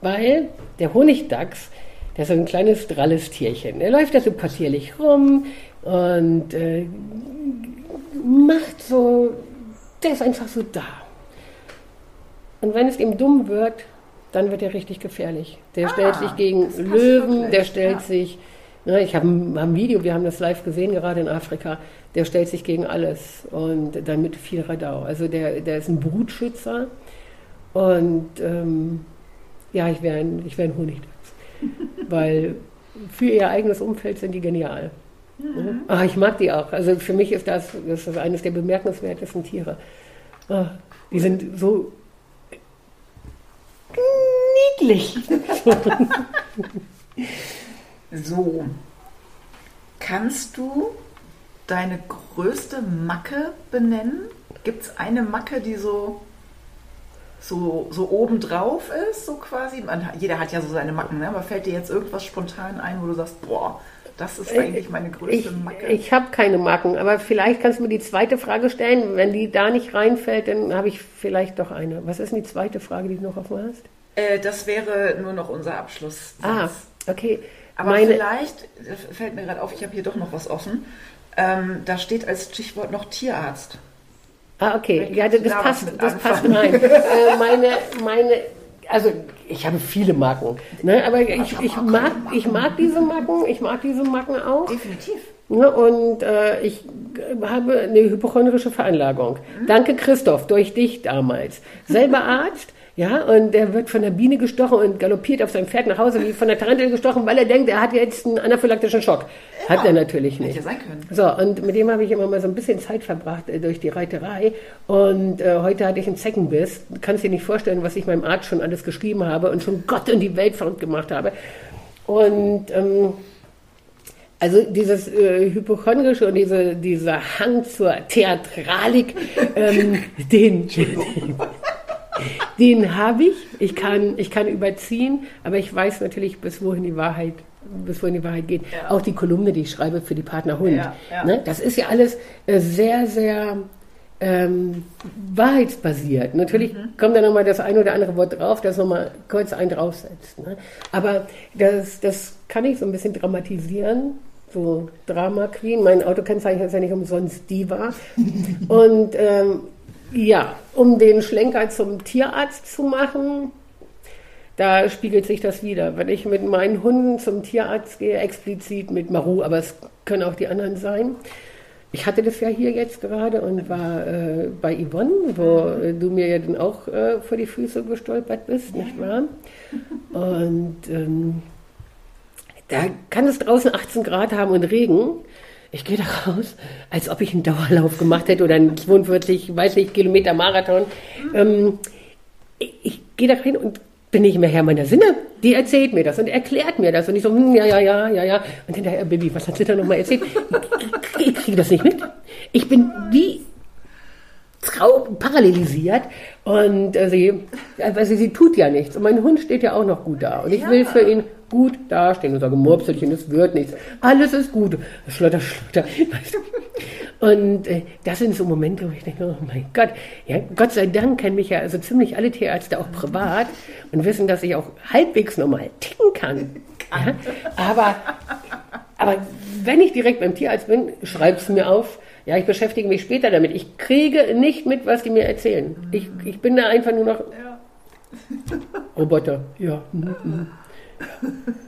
Weil der Honigdachs, der ist so ein kleines, dralles Tierchen. Er läuft da so passierlich rum und äh, macht so, der ist einfach so da. Und wenn es ihm dumm wird, dann wird er richtig gefährlich. Der ah, stellt sich gegen Löwen, wirklich. der stellt ja. sich Ne, ich habe ein, Video, wir haben das live gesehen, gerade in Afrika. Der stellt sich gegen alles und damit viel Radau. Also der, der ist ein Brutschützer und ähm, ja, ich wäre ein, wär ein Honigdachs. *laughs* Weil für ihr eigenes Umfeld sind die genial. Mhm. Ah, ich mag die auch. Also für mich ist das, das ist eines der bemerkenswertesten Tiere. Ah, die sind so niedlich. *laughs* So, kannst du deine größte Macke benennen? Gibt es eine Macke, die so, so, so obendrauf ist, so quasi? Man, jeder hat ja so seine Macken, ne? aber fällt dir jetzt irgendwas spontan ein, wo du sagst, boah, das ist eigentlich meine größte Macke? Ich, ich habe keine Macken, aber vielleicht kannst du mir die zweite Frage stellen. Wenn die da nicht reinfällt, dann habe ich vielleicht doch eine. Was ist denn die zweite Frage, die du noch offen hast? Äh, das wäre nur noch unser Abschluss. Ah, okay. Aber Meine vielleicht, fällt mir gerade auf, ich habe hier doch noch was offen, ähm, da steht als Stichwort noch Tierarzt. Ah, okay. Ja, das, da passt, das passt rein. äh, meine, meine, also ich habe viele Marken, ne? aber ich, ich, mag, ich mag diese Marken, ich mag diese Marken auch. Definitiv. Ne? Und äh, ich habe eine hypochondrische Veranlagung. Mhm. Danke Christoph, durch dich damals. Selber *laughs* Arzt, ja, und er wird von der Biene gestochen und galoppiert auf seinem Pferd nach Hause wie von der Tarantel gestochen, weil er denkt, er hat jetzt einen anaphylaktischen Schock. Ja, hat er natürlich nicht. Hätte sein können. So, und mit dem habe ich immer mal so ein bisschen Zeit verbracht äh, durch die Reiterei. Und äh, heute hatte ich einen Zeckenbiss. Du kannst dir nicht vorstellen, was ich meinem Arzt schon alles geschrieben habe und schon Gott und die Welt verrückt gemacht habe. Und ähm, also dieses äh, Hypochondrische und diese, dieser Hang zur Theatralik, ähm, *laughs* den, den *laughs* habe ich. Ich kann, ich kann überziehen, aber ich weiß natürlich, bis wohin die Wahrheit, bis wohin die Wahrheit geht. Ja. Auch die Kolumne, die ich schreibe für die Partner Hund. Ja, ja. Ne? Das ist ja alles äh, sehr, sehr ähm, wahrheitsbasiert. Natürlich mhm. kommt da nochmal das eine oder andere Wort drauf, das nochmal kurz einen draufsetzt. Ne? Aber das, das kann ich so ein bisschen dramatisieren. So Drama Queen, mein Autokennzeichen ist ja nicht umsonst Diva. *laughs* Und ähm, ja, um den Schlenker zum Tierarzt zu machen, da spiegelt sich das wieder. Wenn ich mit meinen Hunden zum Tierarzt gehe, explizit mit Maru, aber es können auch die anderen sein. Ich hatte das ja hier jetzt gerade und war äh, bei Yvonne, wo äh, du mir ja dann auch äh, vor die Füße gestolpert bist, nicht wahr? Und ähm, da kann es draußen 18 Grad haben und Regen. Ich gehe da raus, als ob ich einen Dauerlauf gemacht hätte oder einen 42, weiß nicht, Kilometer Marathon. Ähm, ich, ich gehe da rein und bin nicht mehr Herr meiner Sinne. Die erzählt mir das und erklärt mir das. Und ich so, hm, ja, ja, ja, ja, ja. Und hinterher, Baby, was hat sie da nochmal erzählt? Ich, ich kriege das nicht mit. Ich bin wie parallelisiert und äh, sie, also sie tut ja nichts. Und mein Hund steht ja auch noch gut da. Und ich ja. will für ihn gut dastehen und sage, Murpselchen, es wird nichts. Alles ist gut. Schlotter, schlotter. Und äh, das sind so Momente, wo ich denke, oh mein Gott, ja, Gott sei Dank kennen mich ja also ziemlich alle Tierärzte auch privat und wissen, dass ich auch halbwegs normal ticken kann. Ja? Aber, aber wenn ich direkt beim Tierarzt bin, schreib es mir auf. Ja, ich beschäftige mich später damit. Ich kriege nicht mit, was die mir erzählen. Ich, ich bin da einfach nur noch Roboter. Ja. *laughs*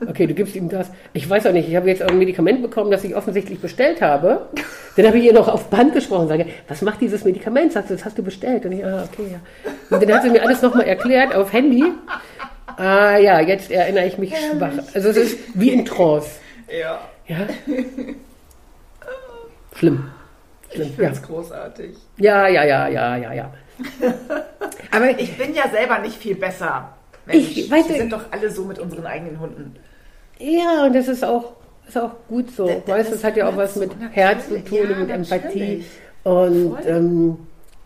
Okay, du gibst ihm das. Ich weiß auch nicht, ich habe jetzt ein Medikament bekommen, das ich offensichtlich bestellt habe. Dann habe ich ihr noch auf Band gesprochen und sage, was macht dieses Medikament? Sagst du, das hast du bestellt? Und ich, ah, okay, ja. Und dann hat sie mir alles nochmal erklärt auf Handy. Ah ja, jetzt erinnere ich mich schwach. Also es ist wie in Trance. Ja. Ja. Schlimm. Schlimm. Ich finde es ja. großartig. Ja, ja, ja, ja, ja, ja. *laughs* Aber ich bin ja selber nicht viel besser. Mensch, ich, weißt wir sind doch alle so mit unseren eigenen Hunden. Ja, und das ist auch, ist auch gut so. Das, weißt, das hat ja auch was mit Herz zu tun ja, und mit Empathie. Und ähm,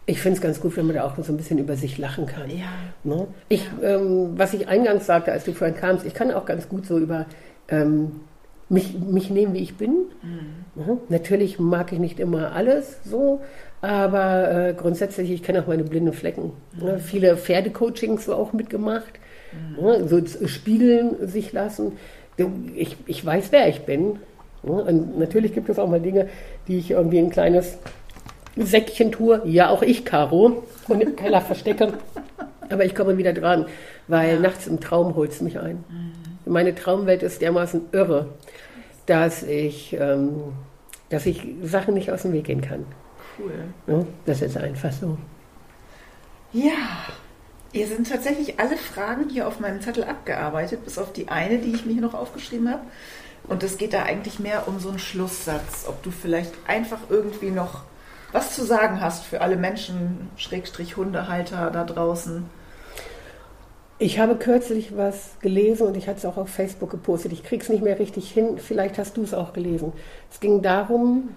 ich finde es ganz gut, wenn man da auch so ein bisschen über sich lachen kann. Ja. Ne? Ich, ja. ähm, was ich eingangs sagte, als du vorhin kamst, ich kann auch ganz gut so über ähm, mich, mich nehmen, wie ich bin. Mhm. Ne? Natürlich mag ich nicht immer alles so, aber äh, grundsätzlich, ich kenne auch meine blinden Flecken. Ne? Mhm. Ne? Viele Pferdecoachings so auch mitgemacht. Mhm. so spiegeln sich lassen. Ich, ich weiß, wer ich bin. Und natürlich gibt es auch mal Dinge, die ich irgendwie ein kleines Säckchen tue. Ja, auch ich, Caro, und im Keller verstecke. Aber ich komme wieder dran, weil ja. nachts im Traum holt es mich ein. Mhm. Meine Traumwelt ist dermaßen irre, dass ich, ähm, dass ich Sachen nicht aus dem Weg gehen kann. Cool. das ist einfach so. Ja, Ihr sind tatsächlich alle Fragen hier auf meinem Zettel abgearbeitet, bis auf die eine, die ich mir hier noch aufgeschrieben habe. Und es geht da eigentlich mehr um so einen Schlusssatz, ob du vielleicht einfach irgendwie noch was zu sagen hast für alle Menschen, Schrägstrich Hundehalter da draußen. Ich habe kürzlich was gelesen und ich hatte es auch auf Facebook gepostet. Ich kriege es nicht mehr richtig hin. Vielleicht hast du es auch gelesen. Es ging darum,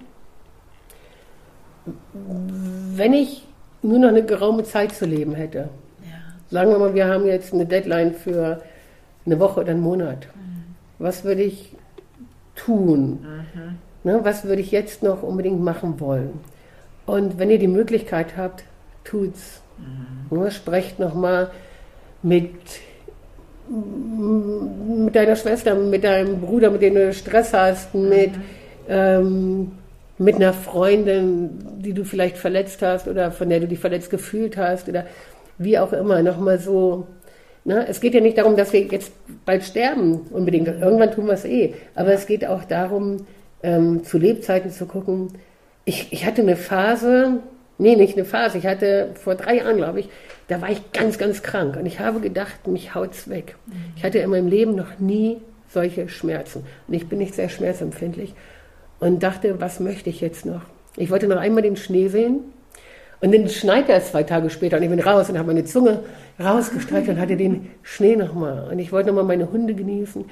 wenn ich nur noch eine geraume Zeit zu leben hätte, Sagen wir mal, wir haben jetzt eine Deadline für eine Woche oder einen Monat. Mhm. Was würde ich tun? Mhm. Ne, was würde ich jetzt noch unbedingt machen wollen? Und wenn ihr die Möglichkeit habt, tut's. Mhm. Ne, sprecht nochmal mit, mit deiner Schwester, mit deinem Bruder, mit dem du Stress hast, mit, mhm. ähm, mit einer Freundin, die du vielleicht verletzt hast oder von der du dich verletzt gefühlt hast oder wie auch immer, nochmal so. Ne? Es geht ja nicht darum, dass wir jetzt bald sterben, unbedingt. Irgendwann tun wir es eh. Aber es geht auch darum, ähm, zu Lebzeiten zu gucken. Ich, ich hatte eine Phase, nee, nicht eine Phase, ich hatte vor drei Jahren, glaube ich, da war ich ganz, ganz krank. Und ich habe gedacht, mich haut's weg. Ich hatte in meinem Leben noch nie solche Schmerzen. Und ich bin nicht sehr schmerzempfindlich. Und dachte, was möchte ich jetzt noch? Ich wollte noch einmal den Schnee sehen. Und dann schneit er zwei Tage später und ich bin raus und habe meine Zunge rausgestreckt und hatte den Schnee nochmal. Und ich wollte nochmal meine Hunde genießen.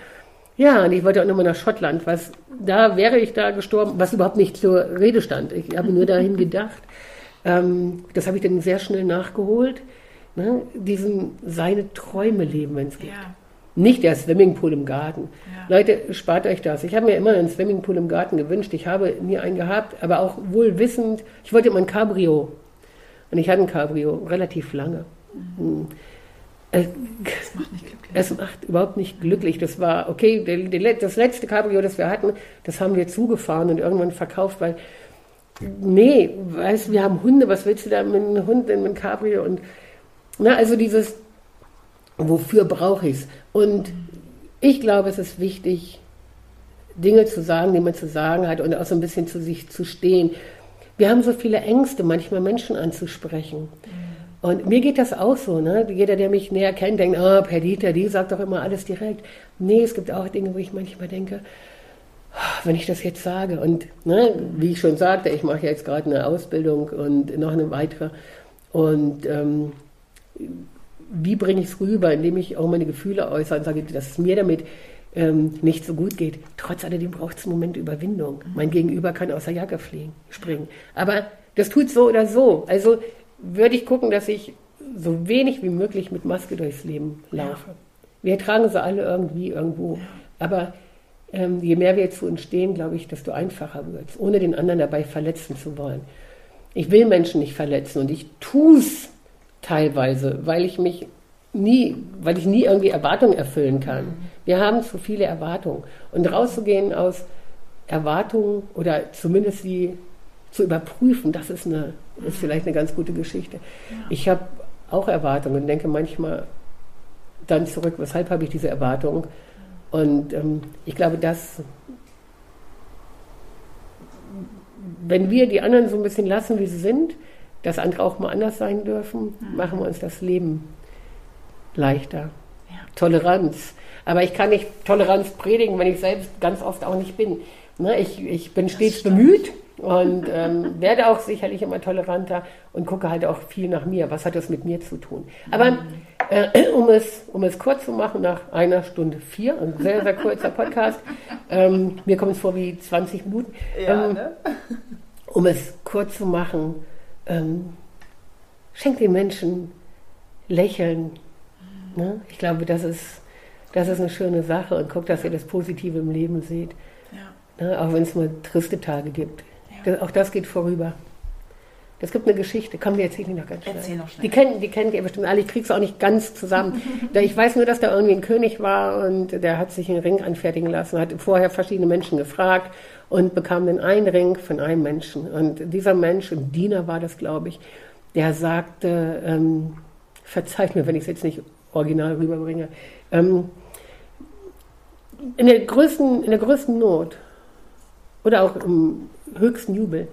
Ja, und ich wollte auch nochmal nach Schottland, was da wäre ich da gestorben, was überhaupt nicht zur Rede stand. Ich habe nur dahin gedacht. Ähm, das habe ich dann sehr schnell nachgeholt. Ne? Diesen seine Träume leben, wenn es geht. Ja. Nicht der Swimmingpool im Garten. Ja. Leute, spart euch das. Ich habe mir immer einen Swimmingpool im Garten gewünscht. Ich habe nie einen gehabt, aber auch wohl wissend, ich wollte immer ein Cabrio. Und ich hatte ein Cabrio relativ lange. Mhm. Es macht nicht glücklich. Es macht überhaupt nicht glücklich. Das war, okay, das letzte Cabrio, das wir hatten, das haben wir zugefahren und irgendwann verkauft, weil, nee, weißt du, wir haben Hunde, was willst du da mit einem Hund, mit einem Cabrio? Und, na, also dieses, wofür brauche ich es? Und ich glaube, es ist wichtig, Dinge zu sagen, die man zu sagen hat und auch so ein bisschen zu sich zu stehen. Wir haben so viele Ängste, manchmal Menschen anzusprechen. Und mir geht das auch so. Ne? Jeder, der mich näher kennt, denkt, oh, Perdita, die sagt doch immer alles direkt. Nee, es gibt auch Dinge, wo ich manchmal denke, wenn ich das jetzt sage. Und ne, wie ich schon sagte, ich mache jetzt gerade eine Ausbildung und noch eine weitere. Und ähm, wie bringe ich es rüber, indem ich auch meine Gefühle äußere und sage, dass es mir damit ähm, nicht so gut geht. Trotz alledem braucht es einen Moment Überwindung. Mein Gegenüber kann aus der Jacke fliegen, springen. Aber das tut so oder so. Also würde ich gucken, dass ich so wenig wie möglich mit Maske durchs Leben laufe. Ja. Wir tragen sie alle irgendwie irgendwo. Aber ähm, je mehr wir zu uns stehen, glaube ich, desto einfacher wird es, ohne den anderen dabei verletzen zu wollen. Ich will Menschen nicht verletzen und ich tue es teilweise, weil ich mich nie, weil ich nie irgendwie Erwartungen erfüllen kann. Wir haben zu viele Erwartungen. Und rauszugehen aus Erwartungen oder zumindest sie zu überprüfen, das ist, eine, ist vielleicht eine ganz gute Geschichte. Ich habe auch Erwartungen und denke manchmal dann zurück, weshalb habe ich diese Erwartungen? Und ähm, ich glaube, dass wenn wir die anderen so ein bisschen lassen, wie sie sind, dass andere auch mal anders sein dürfen, mhm. machen wir uns das Leben leichter. Ja. Toleranz. Aber ich kann nicht Toleranz predigen, wenn ich selbst ganz oft auch nicht bin. Ne, ich, ich bin stets bemüht und ähm, *laughs* werde auch sicherlich immer toleranter und gucke halt auch viel nach mir. Was hat das mit mir zu tun? Aber mhm. äh, um, es, um es kurz zu machen, nach einer Stunde vier, ein sehr, sehr kurzer Podcast, ähm, mir kommt es vor wie 20 Minuten. Ja, ähm, ne? Um es kurz zu machen, ähm, schenkt den Menschen Lächeln. Ne? Ich glaube, das ist, das ist eine schöne Sache und guckt, dass ihr das Positive im Leben seht. Ja. Ne? Auch wenn es mal triste Tage gibt. Ja. auch das geht vorüber. Es gibt eine Geschichte, komm, wir erzählen die noch ganz schnell. Erzähl noch schnell. Die kennt, die kennt ihr bestimmt alle, ich krieg's auch nicht ganz zusammen. *laughs* ich weiß nur, dass da irgendwie ein König war und der hat sich einen Ring anfertigen lassen, hat vorher verschiedene Menschen gefragt und bekam dann einen Ring von einem Menschen. Und dieser Mensch, ein Diener war das, glaube ich, der sagte, ähm, verzeiht mir, wenn ich es jetzt nicht original rüberbringe, ähm, in, der größten, in der größten Not oder auch im höchsten Jubel,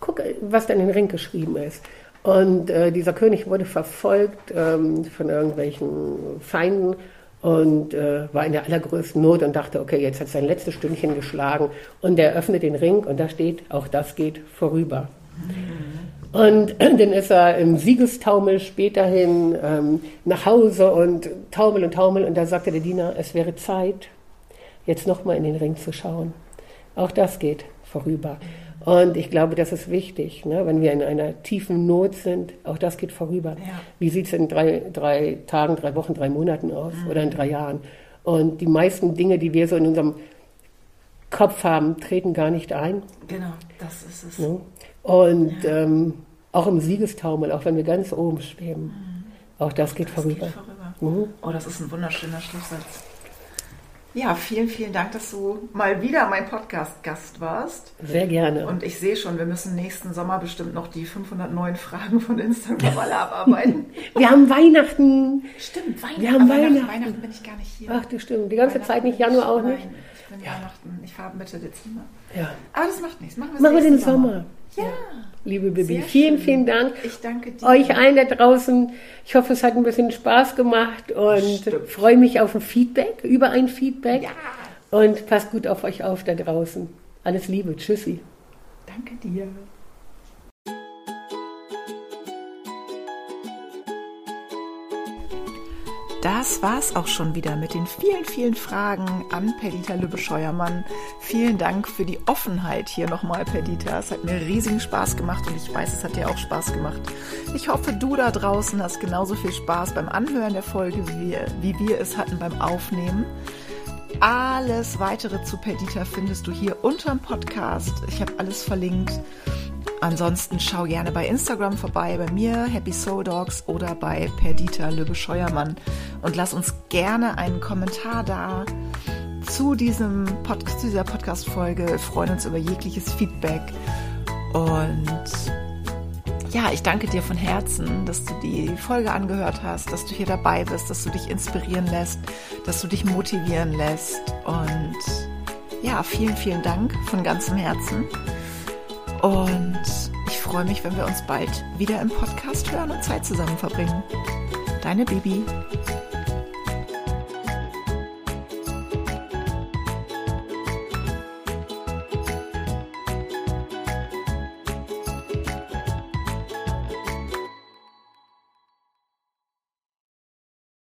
guck, was da in den Ring geschrieben ist. Und äh, dieser König wurde verfolgt ähm, von irgendwelchen Feinden und äh, war in der allergrößten Not und dachte, okay, jetzt hat sein letztes Stündchen geschlagen und er öffnet den Ring und da steht, auch das geht vorüber. Und *clears throat* dann ist er im Siegestaumel späterhin ähm, nach Hause und taumel und taumel und da sagte der Diener, es wäre Zeit, jetzt nochmal in den Ring zu schauen. Auch das geht vorüber. Und ich glaube, das ist wichtig, ne? wenn wir in einer tiefen Not sind. Auch das geht vorüber. Ja. Wie sieht es in drei, drei Tagen, drei Wochen, drei Monaten aus mhm. oder in drei Jahren? Und die meisten Dinge, die wir so in unserem Kopf haben, treten gar nicht ein. Genau, das ist es. Ne? Und ähm, auch im Siegestaumel, auch wenn wir ganz oben schweben, mhm. auch das, geht, das vorüber. geht vorüber. Mhm. Oh, das ist ein wunderschöner Schlusssatz. Ja, vielen, vielen Dank, dass du mal wieder mein Podcast-Gast warst. Sehr gerne. Und ich sehe schon, wir müssen nächsten Sommer bestimmt noch die 509 Fragen von Instagram alle abarbeiten. *laughs* wir haben Weihnachten. Stimmt, Weihnachten. Wir haben Weihnachten. Weihnachten bin ich gar nicht hier. Ach, das stimmt. Die ganze Zeit nicht, Januar auch nicht? Nein, ich bin ja. Weihnachten. Ich fahre Mitte Dezember. Ja. Aber das macht nichts. Machen wir, Machen wir den Sommer. Sommer. Ja. Liebe Bibi, vielen, schön. vielen Dank. Ich danke dir. Euch allen da draußen. Ich hoffe, es hat ein bisschen Spaß gemacht und Stimmt. freue mich auf ein Feedback, über ein Feedback. Ja. Und passt gut auf euch auf da draußen. Alles Liebe. Tschüssi. Danke dir. Das war's auch schon wieder mit den vielen, vielen Fragen an Perdita Lübbe-Scheuermann. Vielen Dank für die Offenheit hier nochmal, Perdita. Es hat mir riesigen Spaß gemacht und ich weiß, es hat dir auch Spaß gemacht. Ich hoffe, du da draußen hast genauso viel Spaß beim Anhören der Folge, wie wir, wie wir es hatten beim Aufnehmen. Alles weitere zu Perdita findest du hier unterm Podcast. Ich habe alles verlinkt. Ansonsten schau gerne bei Instagram vorbei, bei mir, Happy Soul Dogs oder bei Perdita Löbe Scheuermann und lass uns gerne einen Kommentar da zu, diesem Pod zu dieser Podcast-Folge. Wir freuen uns über jegliches Feedback und ja, ich danke dir von Herzen, dass du die Folge angehört hast, dass du hier dabei bist, dass du dich inspirieren lässt, dass du dich motivieren lässt. Und ja, vielen, vielen Dank von ganzem Herzen. Und ich freue mich, wenn wir uns bald wieder im Podcast hören und Zeit zusammen verbringen. Deine Bibi.